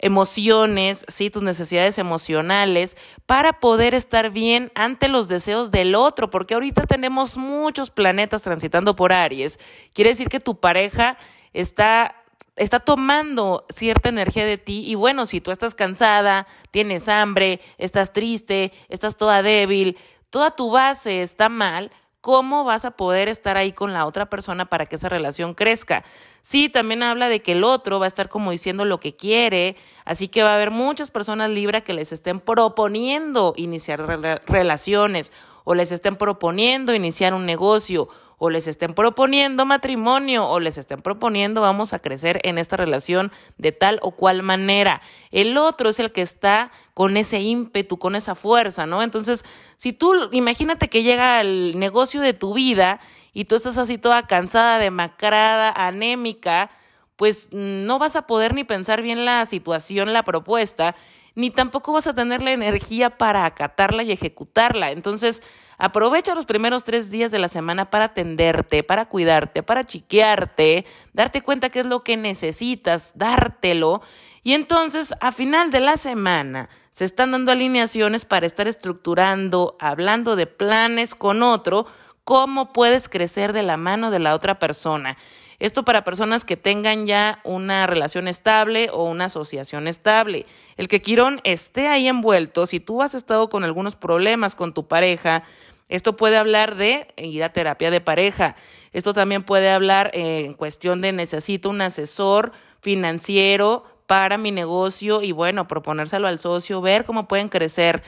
emociones, ¿sí? tus necesidades emocionales, para poder estar bien ante los deseos del otro, porque ahorita tenemos muchos planetas transitando por Aries. Quiere decir que tu pareja está está tomando cierta energía de ti y bueno, si tú estás cansada, tienes hambre, estás triste, estás toda débil, toda tu base está mal, ¿cómo vas a poder estar ahí con la otra persona para que esa relación crezca? Sí, también habla de que el otro va a estar como diciendo lo que quiere, así que va a haber muchas personas Libra que les estén proponiendo iniciar relaciones o les estén proponiendo iniciar un negocio o les estén proponiendo matrimonio o les estén proponiendo vamos a crecer en esta relación de tal o cual manera. El otro es el que está con ese ímpetu, con esa fuerza, ¿no? Entonces, si tú imagínate que llega el negocio de tu vida y tú estás así toda cansada, demacrada, anémica, pues no vas a poder ni pensar bien la situación, la propuesta, ni tampoco vas a tener la energía para acatarla y ejecutarla. Entonces, aprovecha los primeros tres días de la semana para atenderte, para cuidarte, para chiquearte, darte cuenta qué es lo que necesitas, dártelo. Y entonces, a final de la semana, se están dando alineaciones para estar estructurando, hablando de planes con otro, cómo puedes crecer de la mano de la otra persona. Esto para personas que tengan ya una relación estable o una asociación estable. El que Quirón esté ahí envuelto, si tú has estado con algunos problemas con tu pareja, esto puede hablar de ir a terapia de pareja. Esto también puede hablar en cuestión de necesito un asesor financiero para mi negocio y bueno, proponérselo al socio, ver cómo pueden crecer.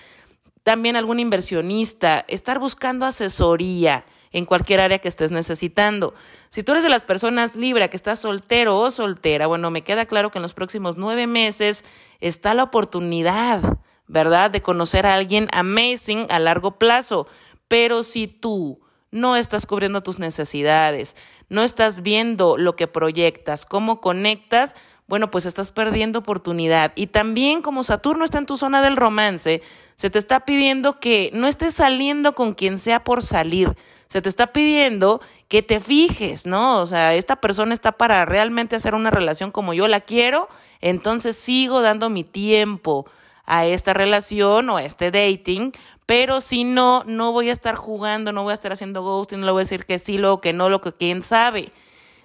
También algún inversionista, estar buscando asesoría en cualquier área que estés necesitando. Si tú eres de las personas libre, que estás soltero o soltera, bueno, me queda claro que en los próximos nueve meses está la oportunidad, ¿verdad?, de conocer a alguien amazing a largo plazo. Pero si tú no estás cubriendo tus necesidades, no estás viendo lo que proyectas, cómo conectas, bueno, pues estás perdiendo oportunidad. Y también como Saturno está en tu zona del romance, se te está pidiendo que no estés saliendo con quien sea por salir, se te está pidiendo que te fijes, ¿no? O sea, esta persona está para realmente hacer una relación como yo la quiero, entonces sigo dando mi tiempo a esta relación o a este dating, pero si no, no voy a estar jugando, no voy a estar haciendo ghosting, no le voy a decir que sí, lo que no, lo que quién sabe.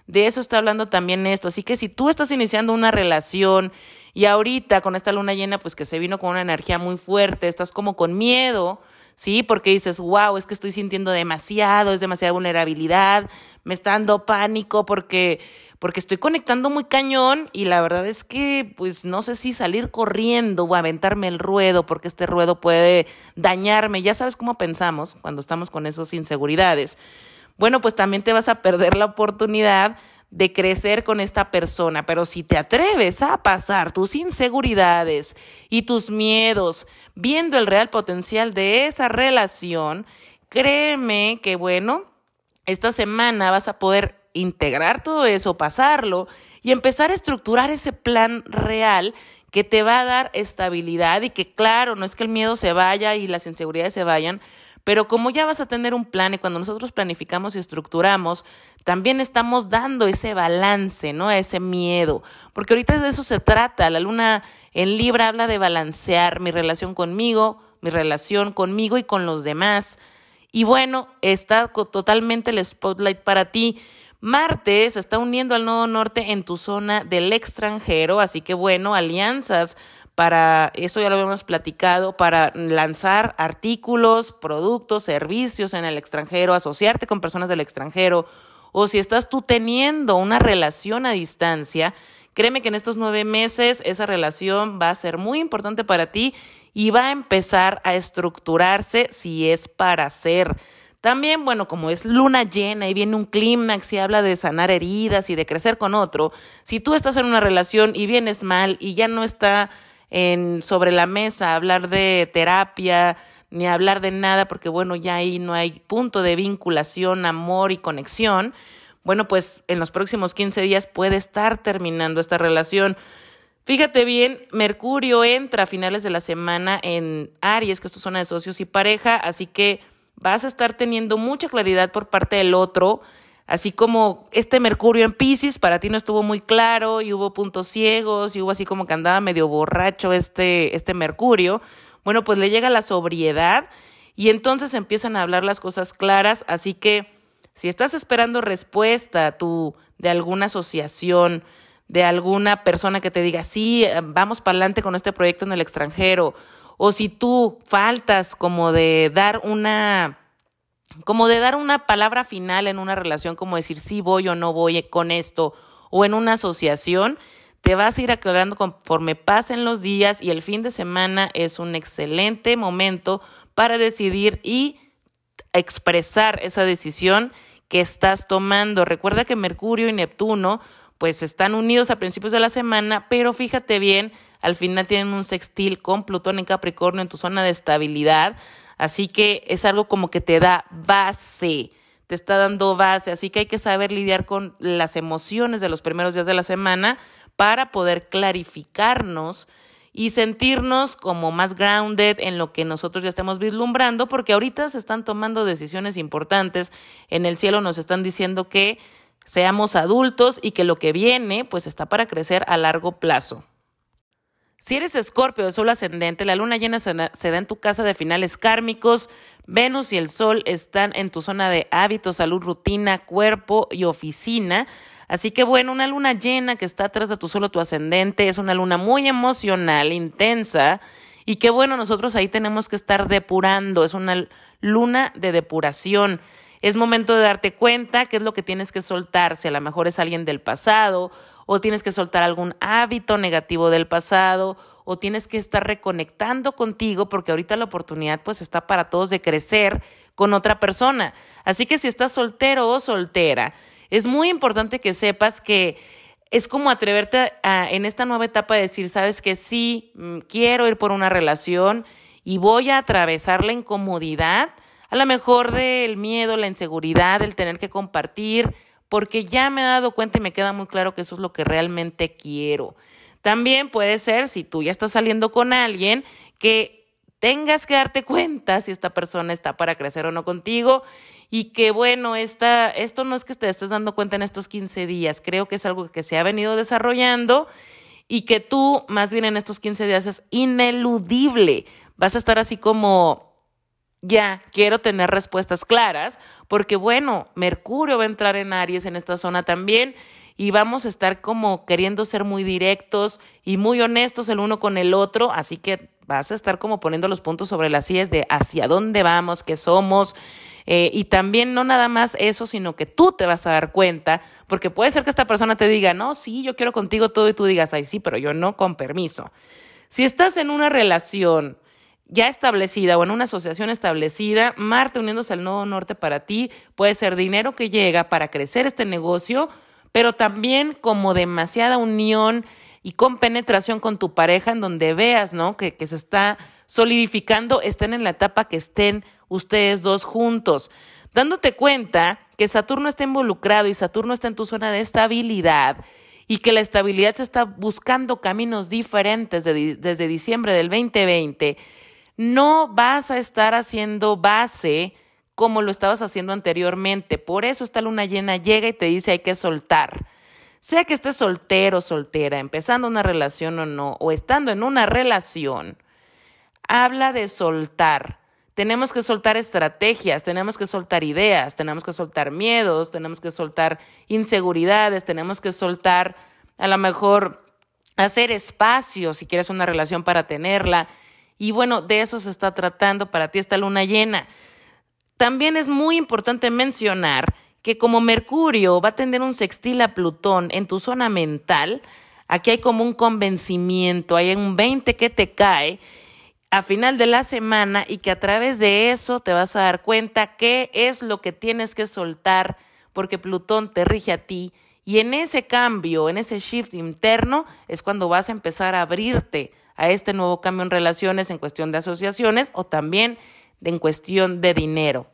De eso está hablando también esto. Así que si tú estás iniciando una relación y ahorita con esta luna llena, pues que se vino con una energía muy fuerte, estás como con miedo, ¿sí? Porque dices, wow, es que estoy sintiendo demasiado, es demasiada vulnerabilidad, me está dando pánico porque, porque estoy conectando muy cañón y la verdad es que, pues no sé si salir corriendo o aventarme el ruedo porque este ruedo puede dañarme. Ya sabes cómo pensamos cuando estamos con esas inseguridades. Bueno, pues también te vas a perder la oportunidad de crecer con esta persona, pero si te atreves a pasar tus inseguridades y tus miedos viendo el real potencial de esa relación, créeme que bueno, esta semana vas a poder integrar todo eso, pasarlo y empezar a estructurar ese plan real que te va a dar estabilidad y que claro, no es que el miedo se vaya y las inseguridades se vayan, pero como ya vas a tener un plan y cuando nosotros planificamos y estructuramos, también estamos dando ese balance, ¿no? Ese miedo. Porque ahorita de eso se trata. La luna en Libra habla de balancear mi relación conmigo, mi relación conmigo y con los demás. Y bueno, está totalmente el spotlight para ti. Marte se está uniendo al nodo norte en tu zona del extranjero, así que bueno, alianzas para, eso ya lo habíamos platicado, para lanzar artículos, productos, servicios en el extranjero, asociarte con personas del extranjero, o si estás tú teniendo una relación a distancia, créeme que en estos nueve meses esa relación va a ser muy importante para ti y va a empezar a estructurarse si es para ser. También, bueno, como es luna llena y viene un clímax y habla de sanar heridas y de crecer con otro, si tú estás en una relación y vienes mal y ya no está en, sobre la mesa hablar de terapia, ni hablar de nada, porque bueno, ya ahí no hay punto de vinculación, amor y conexión, bueno, pues en los próximos 15 días puede estar terminando esta relación. Fíjate bien, Mercurio entra a finales de la semana en Aries, que es tu zona de socios y pareja, así que vas a estar teniendo mucha claridad por parte del otro Así como este Mercurio en Pisces para ti no estuvo muy claro y hubo puntos ciegos y hubo así como que andaba medio borracho este, este Mercurio, bueno, pues le llega la sobriedad y entonces empiezan a hablar las cosas claras. Así que si estás esperando respuesta tú de alguna asociación, de alguna persona que te diga, sí, vamos para adelante con este proyecto en el extranjero, o si tú faltas como de dar una como de dar una palabra final en una relación, como decir sí voy o no voy con esto, o en una asociación, te vas a ir aclarando conforme pasen los días y el fin de semana es un excelente momento para decidir y expresar esa decisión que estás tomando. Recuerda que Mercurio y Neptuno pues están unidos a principios de la semana, pero fíjate bien, al final tienen un sextil con Plutón en Capricornio en tu zona de estabilidad, así que es algo como que te da base, te está dando base, así que hay que saber lidiar con las emociones de los primeros días de la semana para poder clarificarnos y sentirnos como más grounded en lo que nosotros ya estamos vislumbrando, porque ahorita se están tomando decisiones importantes, en el cielo nos están diciendo que seamos adultos y que lo que viene pues está para crecer a largo plazo. Si eres escorpio de sol ascendente, la luna llena se da en tu casa de finales kármicos, Venus y el Sol están en tu zona de hábitos, salud, rutina, cuerpo y oficina. Así que bueno, una luna llena que está atrás de tu solo tu ascendente es una luna muy emocional, intensa. Y qué bueno, nosotros ahí tenemos que estar depurando, es una luna de depuración. Es momento de darte cuenta qué es lo que tienes que soltar, si a lo mejor es alguien del pasado o tienes que soltar algún hábito negativo del pasado o tienes que estar reconectando contigo porque ahorita la oportunidad pues está para todos de crecer con otra persona. Así que si estás soltero o soltera, es muy importante que sepas que es como atreverte a, en esta nueva etapa de decir, sabes que sí, mm, quiero ir por una relación y voy a atravesar la incomodidad, a lo mejor del miedo, la inseguridad, el tener que compartir, porque ya me he dado cuenta y me queda muy claro que eso es lo que realmente quiero. También puede ser, si tú ya estás saliendo con alguien, que tengas que darte cuenta si esta persona está para crecer o no contigo y que bueno, esta, esto no es que te estés dando cuenta en estos 15 días, creo que es algo que se ha venido desarrollando y que tú más bien en estos 15 días es ineludible. Vas a estar así como ya quiero tener respuestas claras, porque bueno, Mercurio va a entrar en Aries en esta zona también y vamos a estar como queriendo ser muy directos y muy honestos el uno con el otro, así que vas a estar como poniendo los puntos sobre las sillas de hacia dónde vamos, qué somos. Eh, y también no nada más eso, sino que tú te vas a dar cuenta, porque puede ser que esta persona te diga, no, sí, yo quiero contigo todo y tú digas, ay, sí, pero yo no, con permiso. Si estás en una relación ya establecida o en una asociación establecida, Marte uniéndose al Nodo Norte para ti puede ser dinero que llega para crecer este negocio, pero también como demasiada unión y con penetración con tu pareja en donde veas, ¿no? Que, que se está solidificando, estén en la etapa que estén ustedes dos juntos, dándote cuenta que Saturno está involucrado y Saturno está en tu zona de estabilidad y que la estabilidad se está buscando caminos diferentes desde diciembre del 2020 no vas a estar haciendo base como lo estabas haciendo anteriormente. Por eso esta luna llena llega y te dice hay que soltar. Sea que estés soltero o soltera, empezando una relación o no, o estando en una relación, habla de soltar. Tenemos que soltar estrategias, tenemos que soltar ideas, tenemos que soltar miedos, tenemos que soltar inseguridades, tenemos que soltar a lo mejor hacer espacio si quieres una relación para tenerla y bueno, de eso se está tratando para ti esta luna llena. También es muy importante mencionar que como Mercurio va a tener un sextil a Plutón en tu zona mental, aquí hay como un convencimiento, hay un 20 que te cae a final de la semana y que a través de eso te vas a dar cuenta qué es lo que tienes que soltar porque Plutón te rige a ti y en ese cambio, en ese shift interno es cuando vas a empezar a abrirte a este nuevo cambio en relaciones en cuestión de asociaciones o también en cuestión de dinero.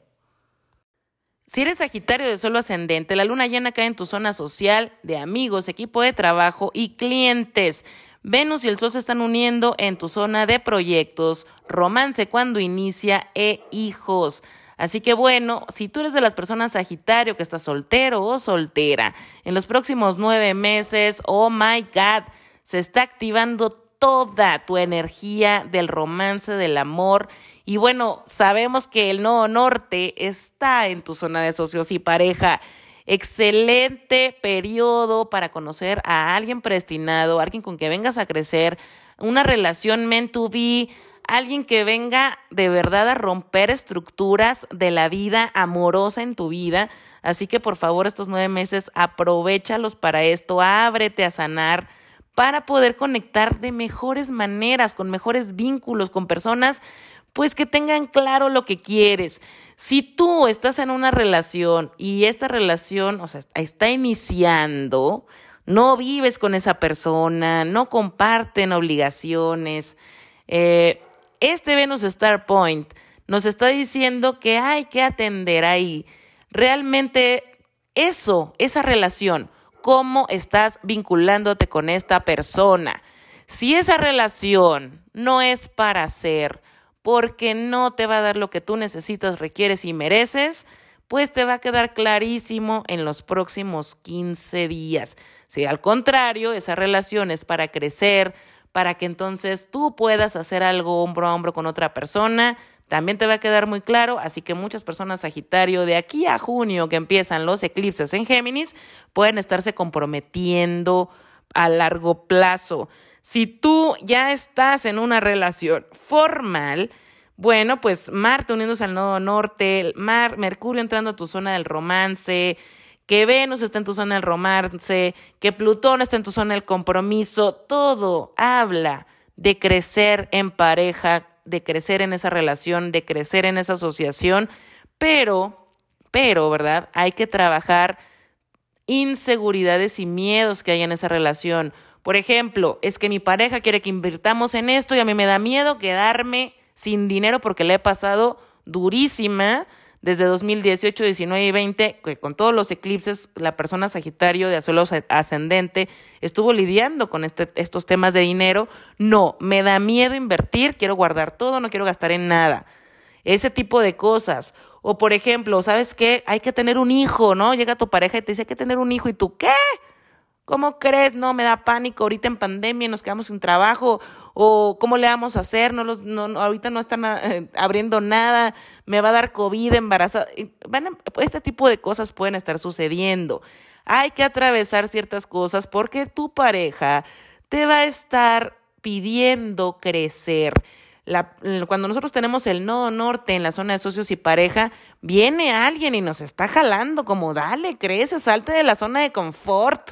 Si eres Sagitario de solo ascendente, la luna llena cae en tu zona social, de amigos, equipo de trabajo y clientes. Venus y el Sol se están uniendo en tu zona de proyectos, romance cuando inicia e hijos. Así que bueno, si tú eres de las personas Sagitario que estás soltero o soltera, en los próximos nueve meses, oh my God, se está activando toda tu energía del romance, del amor. Y bueno, sabemos que el Nodo Norte está en tu zona de socios y pareja. Excelente periodo para conocer a alguien predestinado, alguien con que vengas a crecer, una relación meant to be, alguien que venga de verdad a romper estructuras de la vida amorosa en tu vida. Así que por favor estos nueve meses aprovechalos para esto, ábrete a sanar para poder conectar de mejores maneras, con mejores vínculos, con personas pues que tengan claro lo que quieres. Si tú estás en una relación y esta relación, o sea, está iniciando, no vives con esa persona, no comparten obligaciones, eh, este Venus Star Point nos está diciendo que hay que atender ahí realmente eso, esa relación, cómo estás vinculándote con esta persona. Si esa relación no es para ser, porque no te va a dar lo que tú necesitas, requieres y mereces, pues te va a quedar clarísimo en los próximos 15 días. Si al contrario, esa relación es para crecer, para que entonces tú puedas hacer algo hombro a hombro con otra persona, también te va a quedar muy claro, así que muchas personas Sagitario de aquí a junio que empiezan los eclipses en Géminis pueden estarse comprometiendo a largo plazo. Si tú ya estás en una relación formal, bueno, pues Marte uniéndose al nodo norte, Mar, Mercurio entrando a tu zona del romance, que Venus está en tu zona del romance, que Plutón está en tu zona del compromiso, todo habla de crecer en pareja, de crecer en esa relación, de crecer en esa asociación, pero, pero, ¿verdad? Hay que trabajar inseguridades y miedos que hay en esa relación. Por ejemplo, es que mi pareja quiere que invirtamos en esto y a mí me da miedo quedarme sin dinero porque le he pasado durísima desde 2018, 19 y 20, que con todos los eclipses, la persona Sagitario de Azuelo ascendente estuvo lidiando con este, estos temas de dinero. No, me da miedo invertir, quiero guardar todo, no quiero gastar en nada. Ese tipo de cosas. O por ejemplo, ¿sabes qué? Hay que tener un hijo, ¿no? Llega tu pareja y te dice, hay que tener un hijo. ¿Y tú qué? ¿Cómo crees? No, me da pánico. Ahorita en pandemia nos quedamos sin trabajo. O ¿cómo le vamos a hacer? No los, no, ahorita no están eh, abriendo nada. Me va a dar COVID embarazada. este tipo de cosas pueden estar sucediendo. Hay que atravesar ciertas cosas porque tu pareja te va a estar pidiendo crecer cuando nosotros tenemos el nodo norte en la zona de socios y pareja, viene alguien y nos está jalando como dale, crece, salte de la zona de confort.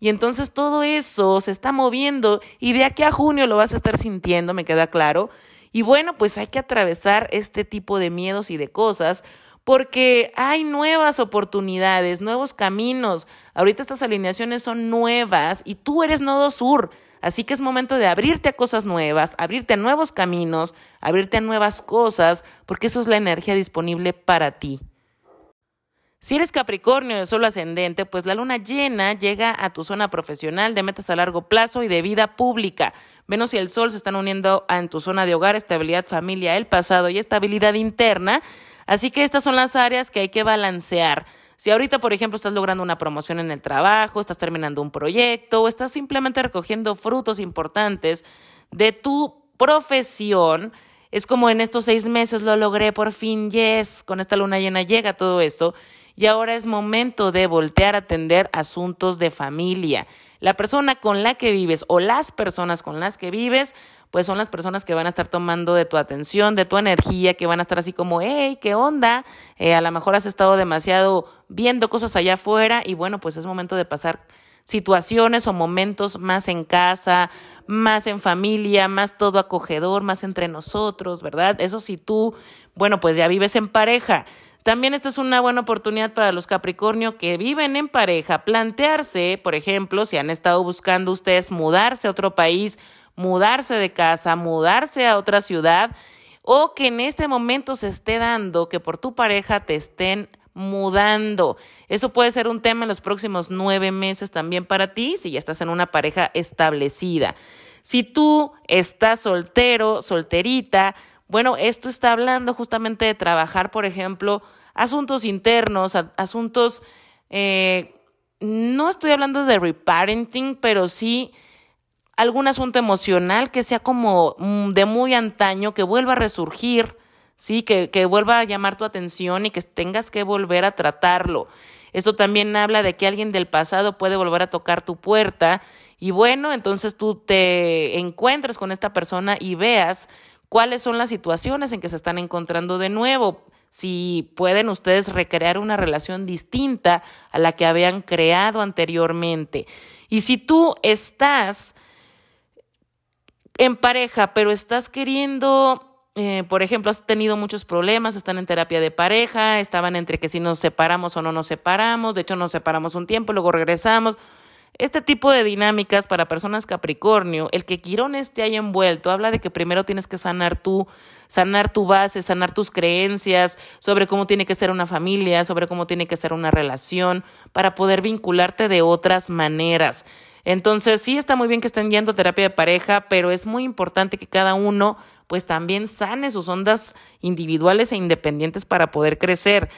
Y entonces todo eso se está moviendo y de aquí a junio lo vas a estar sintiendo, me queda claro. Y bueno, pues hay que atravesar este tipo de miedos y de cosas porque hay nuevas oportunidades, nuevos caminos. Ahorita estas alineaciones son nuevas y tú eres nodo sur. Así que es momento de abrirte a cosas nuevas, abrirte a nuevos caminos, abrirte a nuevas cosas, porque eso es la energía disponible para ti. Si eres Capricornio de solo ascendente, pues la luna llena llega a tu zona profesional de metas a largo plazo y de vida pública. Venus y el Sol se están uniendo en tu zona de hogar, estabilidad, familia, el pasado y estabilidad interna. Así que estas son las áreas que hay que balancear. Si ahorita, por ejemplo, estás logrando una promoción en el trabajo, estás terminando un proyecto o estás simplemente recogiendo frutos importantes de tu profesión, es como en estos seis meses lo logré por fin, yes, con esta luna llena llega todo esto. Y ahora es momento de voltear a atender asuntos de familia. La persona con la que vives o las personas con las que vives pues son las personas que van a estar tomando de tu atención, de tu energía, que van a estar así como, hey, ¿qué onda? Eh, a lo mejor has estado demasiado viendo cosas allá afuera y bueno, pues es momento de pasar situaciones o momentos más en casa, más en familia, más todo acogedor, más entre nosotros, ¿verdad? Eso si tú, bueno, pues ya vives en pareja. También esta es una buena oportunidad para los Capricornio que viven en pareja, plantearse, por ejemplo, si han estado buscando ustedes mudarse a otro país, mudarse de casa, mudarse a otra ciudad o que en este momento se esté dando que por tu pareja te estén mudando. Eso puede ser un tema en los próximos nueve meses también para ti si ya estás en una pareja establecida. Si tú estás soltero, solterita, bueno, esto está hablando justamente de trabajar, por ejemplo, asuntos internos, asuntos, eh, no estoy hablando de reparenting, pero sí algún asunto emocional que sea como mm, de muy antaño, que vuelva a resurgir, ¿sí? Que, que vuelva a llamar tu atención y que tengas que volver a tratarlo. Esto también habla de que alguien del pasado puede volver a tocar tu puerta y bueno, entonces tú te encuentres con esta persona y veas cuáles son las situaciones en que se están encontrando de nuevo, si pueden ustedes recrear una relación distinta a la que habían creado anteriormente. Y si tú estás en pareja, pero estás queriendo eh, por ejemplo, has tenido muchos problemas, están en terapia de pareja, estaban entre que si nos separamos o no nos separamos, de hecho nos separamos un tiempo, luego regresamos. Este tipo de dinámicas para personas Capricornio, el que Quirón esté ahí envuelto, habla de que primero tienes que sanar tú, sanar tu base, sanar tus creencias sobre cómo tiene que ser una familia, sobre cómo tiene que ser una relación, para poder vincularte de otras maneras. Entonces, sí está muy bien que estén yendo a terapia de pareja, pero es muy importante que cada uno pues también sane sus ondas individuales e independientes para poder crecer.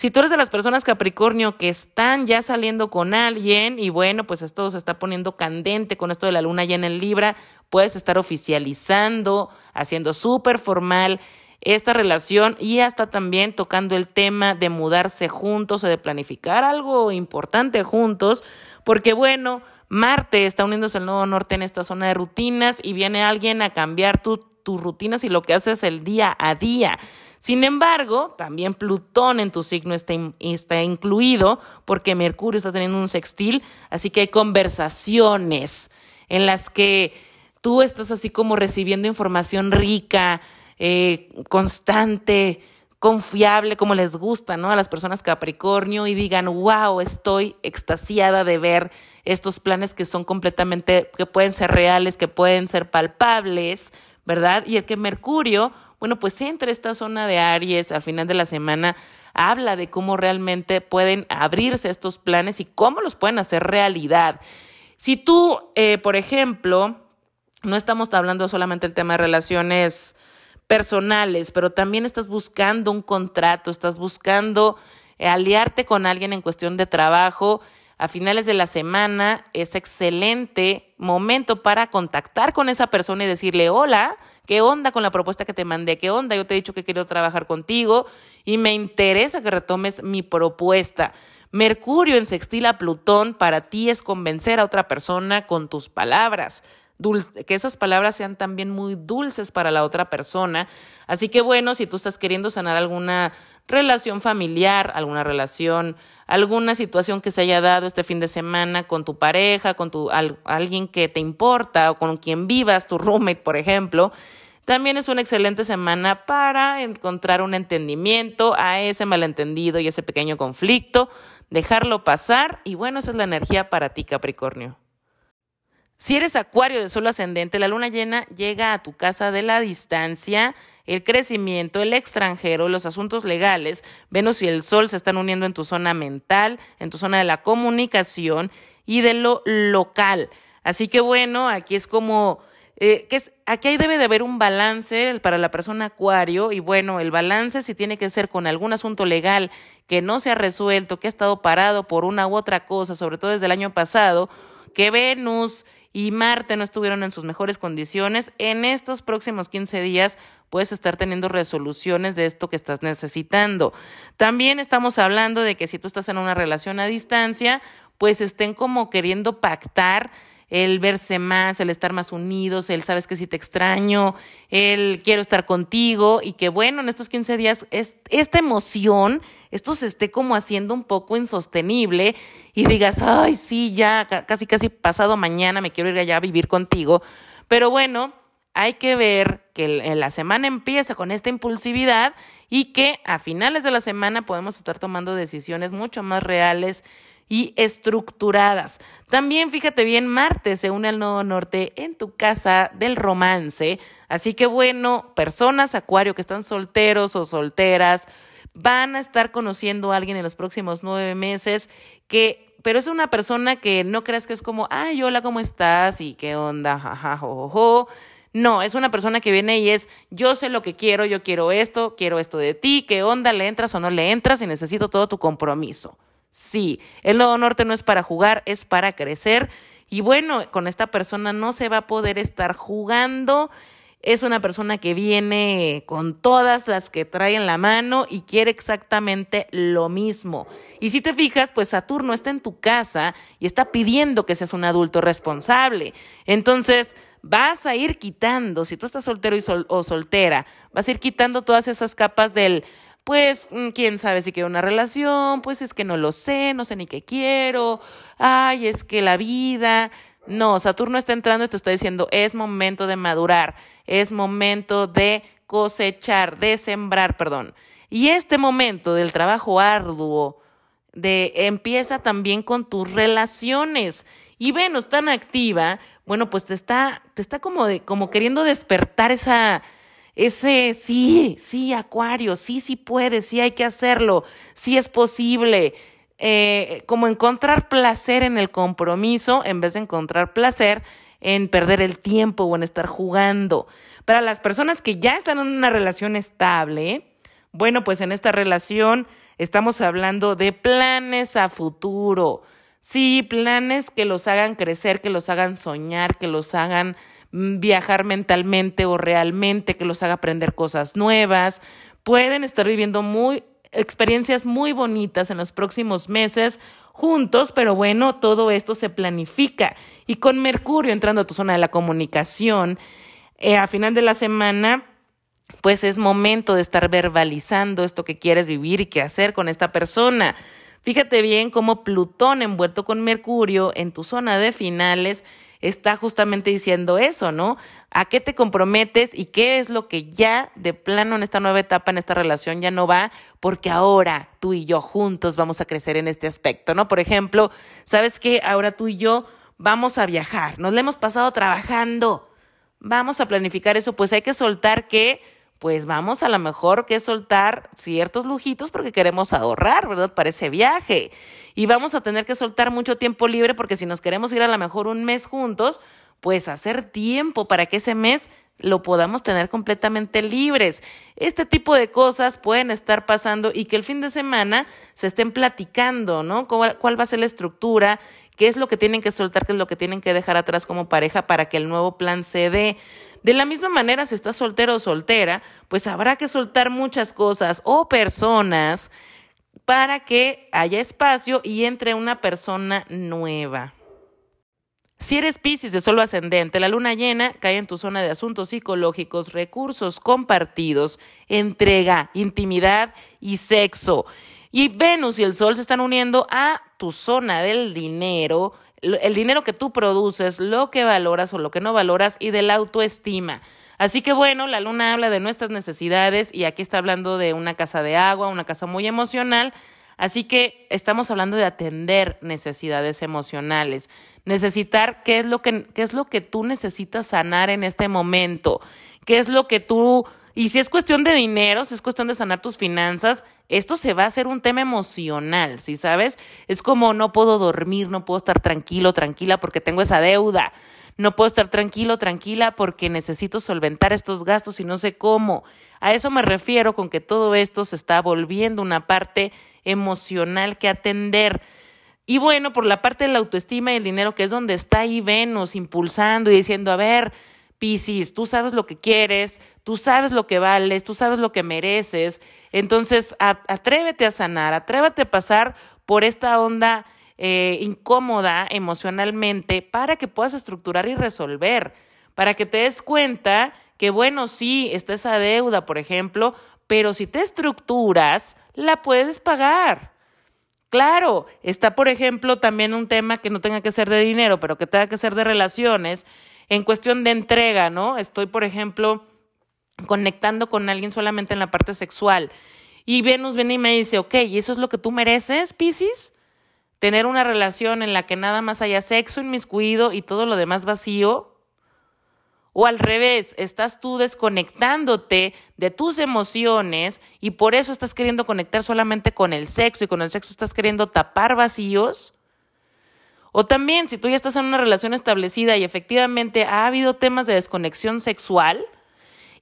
Si tú eres de las personas Capricornio que están ya saliendo con alguien y bueno, pues esto se está poniendo candente con esto de la luna llena en Libra, puedes estar oficializando, haciendo súper formal esta relación y hasta también tocando el tema de mudarse juntos o de planificar algo importante juntos, porque bueno, Marte está uniéndose al Nuevo Norte en esta zona de rutinas y viene alguien a cambiar tus rutinas y lo que haces el día a día. Sin embargo, también Plutón en tu signo está, está, incluido porque Mercurio está teniendo un sextil, así que hay conversaciones en las que tú estás así como recibiendo información rica, eh, constante, confiable, como les gusta, ¿no? A las personas Capricornio y digan, wow, estoy extasiada de ver estos planes que son completamente, que pueden ser reales, que pueden ser palpables, ¿verdad? Y el que Mercurio, bueno, pues entre esta zona de Aries al final de la semana, habla de cómo realmente pueden abrirse estos planes y cómo los pueden hacer realidad. Si tú, eh, por ejemplo, no estamos hablando solamente del tema de relaciones personales, pero también estás buscando un contrato, estás buscando eh, aliarte con alguien en cuestión de trabajo, a finales de la semana es excelente momento para contactar con esa persona y decirle, hola, ¿qué onda con la propuesta que te mandé? ¿Qué onda? Yo te he dicho que quiero trabajar contigo y me interesa que retomes mi propuesta. Mercurio en sextil a Plutón para ti es convencer a otra persona con tus palabras que esas palabras sean también muy dulces para la otra persona. Así que bueno, si tú estás queriendo sanar alguna relación familiar, alguna relación, alguna situación que se haya dado este fin de semana con tu pareja, con tu, alguien que te importa o con quien vivas, tu roommate, por ejemplo, también es una excelente semana para encontrar un entendimiento a ese malentendido y ese pequeño conflicto, dejarlo pasar y bueno, esa es la energía para ti, Capricornio. Si eres acuario de sol ascendente, la luna llena llega a tu casa de la distancia, el crecimiento, el extranjero, los asuntos legales. Venus y el sol se están uniendo en tu zona mental, en tu zona de la comunicación y de lo local. Así que bueno, aquí es como eh, que es, aquí debe de haber un balance para la persona acuario y bueno, el balance si tiene que ser con algún asunto legal que no se ha resuelto, que ha estado parado por una u otra cosa, sobre todo desde el año pasado, que Venus y Marte no estuvieron en sus mejores condiciones, en estos próximos 15 días puedes estar teniendo resoluciones de esto que estás necesitando. También estamos hablando de que si tú estás en una relación a distancia, pues estén como queriendo pactar el verse más, el estar más unidos, el sabes que si te extraño, el quiero estar contigo y que bueno, en estos 15 días es, esta emoción esto se esté como haciendo un poco insostenible y digas, ay, sí, ya casi, casi pasado mañana me quiero ir allá a vivir contigo. Pero bueno, hay que ver que la semana empieza con esta impulsividad y que a finales de la semana podemos estar tomando decisiones mucho más reales y estructuradas. También fíjate bien, Marte se une al Nodo Norte en tu casa del romance. Así que bueno, personas, Acuario, que están solteros o solteras, van a estar conociendo a alguien en los próximos nueve meses que pero es una persona que no creas que es como, ay, hola, ¿cómo estás? Y qué onda, jaja, No, es una persona que viene y es, yo sé lo que quiero, yo quiero esto, quiero esto de ti, qué onda, le entras o no le entras y necesito todo tu compromiso. Sí, el Nuevo Norte no es para jugar, es para crecer. Y bueno, con esta persona no se va a poder estar jugando es una persona que viene con todas las que trae en la mano y quiere exactamente lo mismo. Y si te fijas, pues Saturno está en tu casa y está pidiendo que seas un adulto responsable. Entonces, vas a ir quitando, si tú estás soltero y o soltera, vas a ir quitando todas esas capas del, pues, mm, quién sabe si quiero una relación, pues es que no lo sé, no sé ni qué quiero, ay, es que la vida, no, Saturno está entrando y te está diciendo, es momento de madurar, es momento de cosechar, de sembrar, perdón. Y este momento del trabajo arduo de empieza también con tus relaciones. Y Venus tan activa, bueno, pues te está, te está como, de, como queriendo despertar esa, ese sí, sí, Acuario, sí, sí puede, sí hay que hacerlo, sí es posible. Eh, como encontrar placer en el compromiso en vez de encontrar placer en perder el tiempo o en estar jugando. Para las personas que ya están en una relación estable, bueno, pues en esta relación estamos hablando de planes a futuro. Sí, planes que los hagan crecer, que los hagan soñar, que los hagan mm, viajar mentalmente o realmente, que los haga aprender cosas nuevas. Pueden estar viviendo muy experiencias muy bonitas en los próximos meses juntos, pero bueno, todo esto se planifica. Y con Mercurio entrando a tu zona de la comunicación, eh, a final de la semana, pues es momento de estar verbalizando esto que quieres vivir y qué hacer con esta persona. Fíjate bien cómo Plutón envuelto con Mercurio en tu zona de finales está justamente diciendo eso, ¿no? ¿A qué te comprometes y qué es lo que ya de plano en esta nueva etapa, en esta relación ya no va? Porque ahora tú y yo juntos vamos a crecer en este aspecto, ¿no? Por ejemplo, ¿sabes qué? Ahora tú y yo vamos a viajar, nos le hemos pasado trabajando, vamos a planificar eso, pues hay que soltar que pues vamos a lo mejor que soltar ciertos lujitos porque queremos ahorrar, ¿verdad? Para ese viaje. Y vamos a tener que soltar mucho tiempo libre porque si nos queremos ir a lo mejor un mes juntos, pues hacer tiempo para que ese mes lo podamos tener completamente libres. Este tipo de cosas pueden estar pasando y que el fin de semana se estén platicando, ¿no? ¿Cuál, cuál va a ser la estructura? ¿Qué es lo que tienen que soltar? ¿Qué es lo que tienen que dejar atrás como pareja para que el nuevo plan se dé? De la misma manera, si estás soltero o soltera, pues habrá que soltar muchas cosas o personas para que haya espacio y entre una persona nueva. Si eres Pisces de solo ascendente, la luna llena cae en tu zona de asuntos psicológicos, recursos compartidos, entrega, intimidad y sexo. Y Venus y el Sol se están uniendo a tu zona del dinero, el dinero que tú produces, lo que valoras o lo que no valoras y de la autoestima. Así que bueno, la luna habla de nuestras necesidades y aquí está hablando de una casa de agua, una casa muy emocional. Así que estamos hablando de atender necesidades emocionales, necesitar qué es lo que, qué es lo que tú necesitas sanar en este momento, qué es lo que tú y si es cuestión de dinero, si es cuestión de sanar tus finanzas, esto se va a hacer un tema emocional, ¿sí sabes? Es como no puedo dormir, no puedo estar tranquilo, tranquila porque tengo esa deuda. No puedo estar tranquilo, tranquila porque necesito solventar estos gastos y no sé cómo. A eso me refiero con que todo esto se está volviendo una parte emocional que atender. Y bueno, por la parte de la autoestima y el dinero, que es donde está ahí Venus impulsando y diciendo, a ver, Piscis, tú sabes lo que quieres, tú sabes lo que vales, tú sabes lo que mereces. Entonces, atrévete a sanar, atrévete a pasar por esta onda eh, incómoda emocionalmente para que puedas estructurar y resolver, para que te des cuenta que, bueno, sí, está esa deuda, por ejemplo, pero si te estructuras, la puedes pagar. Claro, está, por ejemplo, también un tema que no tenga que ser de dinero, pero que tenga que ser de relaciones, en cuestión de entrega, ¿no? Estoy, por ejemplo, conectando con alguien solamente en la parte sexual. Y Venus viene y me dice, ok, ¿y eso es lo que tú mereces, Pisces? Tener una relación en la que nada más haya sexo inmiscuido y todo lo demás vacío. O al revés, estás tú desconectándote de tus emociones y por eso estás queriendo conectar solamente con el sexo y con el sexo estás queriendo tapar vacíos. O también, si tú ya estás en una relación establecida y efectivamente ha habido temas de desconexión sexual,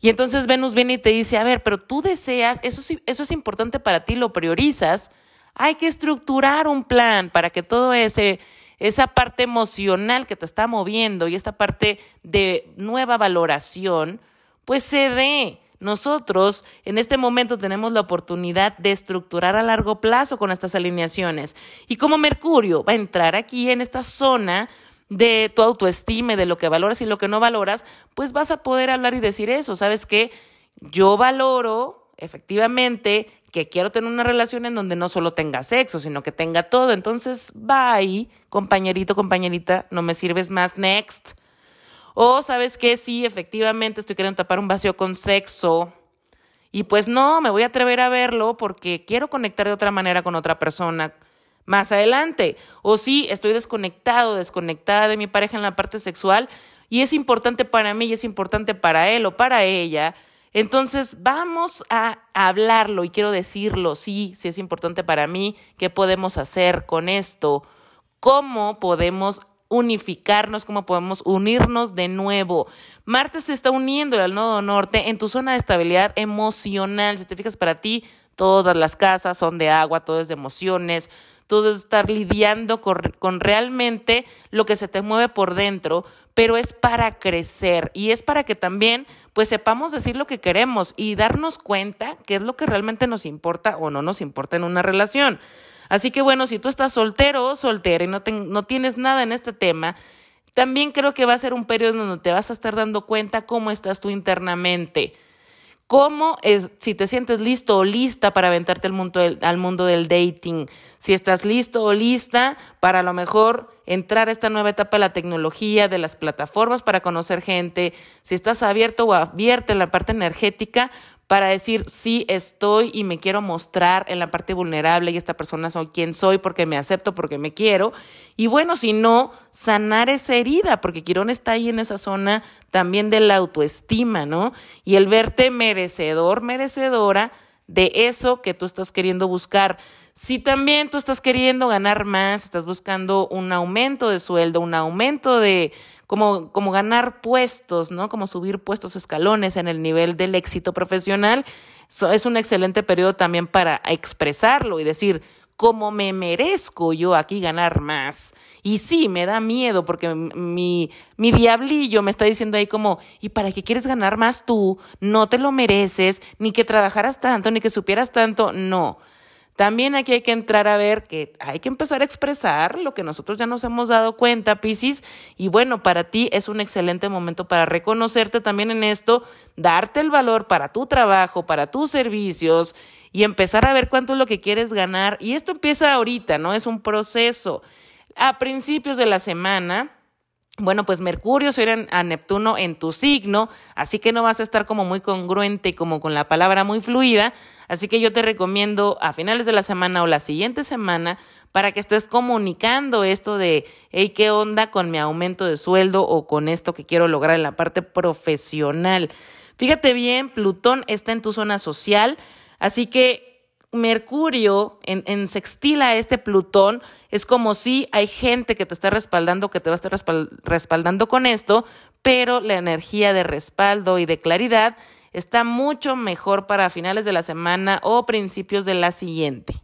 y entonces Venus viene y te dice, a ver, pero tú deseas, eso, es importante para ti, lo priorizas, hay que estructurar un plan para que todo ese esa parte emocional que te está moviendo y esta parte de nueva valoración, pues se dé. Nosotros en este momento tenemos la oportunidad de estructurar a largo plazo con estas alineaciones. Y como Mercurio va a entrar aquí en esta zona de tu autoestima, de lo que valoras y lo que no valoras, pues vas a poder hablar y decir eso. ¿Sabes qué? Yo valoro efectivamente que quiero tener una relación en donde no solo tenga sexo, sino que tenga todo. Entonces, bye, compañerito, compañerita, no me sirves más, next. O sabes que sí, efectivamente estoy queriendo tapar un vacío con sexo, Y pues no, me voy a atrever a verlo porque quiero conectar de otra manera con otra persona más adelante. O sí, estoy desconectado, desconectada de mi pareja en la parte sexual y es importante para mí y es importante para él o para ella. Entonces, vamos a hablarlo y quiero decirlo, sí, sí es importante para mí, ¿qué podemos hacer con esto? ¿Cómo podemos unificarnos, cómo podemos unirnos de nuevo. Marte se está uniendo al nodo norte en tu zona de estabilidad emocional. Si te fijas para ti, todas las casas son de agua, todo es de emociones, todo es estar lidiando con, realmente lo que se te mueve por dentro, pero es para crecer y es para que también pues sepamos decir lo que queremos y darnos cuenta qué es lo que realmente nos importa o no nos importa en una relación. Así que bueno, si tú estás soltero o soltera y no, no tienes nada en este tema, también creo que va a ser un periodo donde te vas a estar dando cuenta cómo estás tú internamente. ¿Cómo es, si te sientes listo o lista para aventarte al mundo, del, al mundo del dating? Si estás listo o lista para a lo mejor entrar a esta nueva etapa de la tecnología, de las plataformas para conocer gente, si estás abierto o abierta en la parte energética para decir sí estoy y me quiero mostrar en la parte vulnerable y esta persona soy quien soy porque me acepto, porque me quiero. Y bueno, si no, sanar esa herida, porque Quirón está ahí en esa zona también de la autoestima, ¿no? Y el verte merecedor, merecedora de eso que tú estás queriendo buscar. Si también tú estás queriendo ganar más, estás buscando un aumento de sueldo, un aumento de como, como ganar puestos, ¿no? Como subir puestos escalones en el nivel del éxito profesional. es un excelente periodo también para expresarlo y decir, ¿cómo me merezco yo aquí ganar más. Y sí, me da miedo porque mi, mi diablillo me está diciendo ahí como, ¿y para qué quieres ganar más tú? No te lo mereces, ni que trabajaras tanto, ni que supieras tanto. No. También aquí hay que entrar a ver que hay que empezar a expresar lo que nosotros ya nos hemos dado cuenta, Piscis, y bueno, para ti es un excelente momento para reconocerte también en esto, darte el valor para tu trabajo, para tus servicios y empezar a ver cuánto es lo que quieres ganar. Y esto empieza ahorita, ¿no? Es un proceso. A principios de la semana, bueno, pues Mercurio se irá a Neptuno en tu signo, así que no vas a estar como muy congruente, como con la palabra muy fluida. Así que yo te recomiendo a finales de la semana o la siguiente semana para que estés comunicando esto de, hey, ¿qué onda con mi aumento de sueldo o con esto que quiero lograr en la parte profesional? Fíjate bien, Plutón está en tu zona social, así que Mercurio en, en sextila este Plutón, es como si hay gente que te está respaldando, que te va a estar respaldando con esto, pero la energía de respaldo y de claridad está mucho mejor para finales de la semana o principios de la siguiente.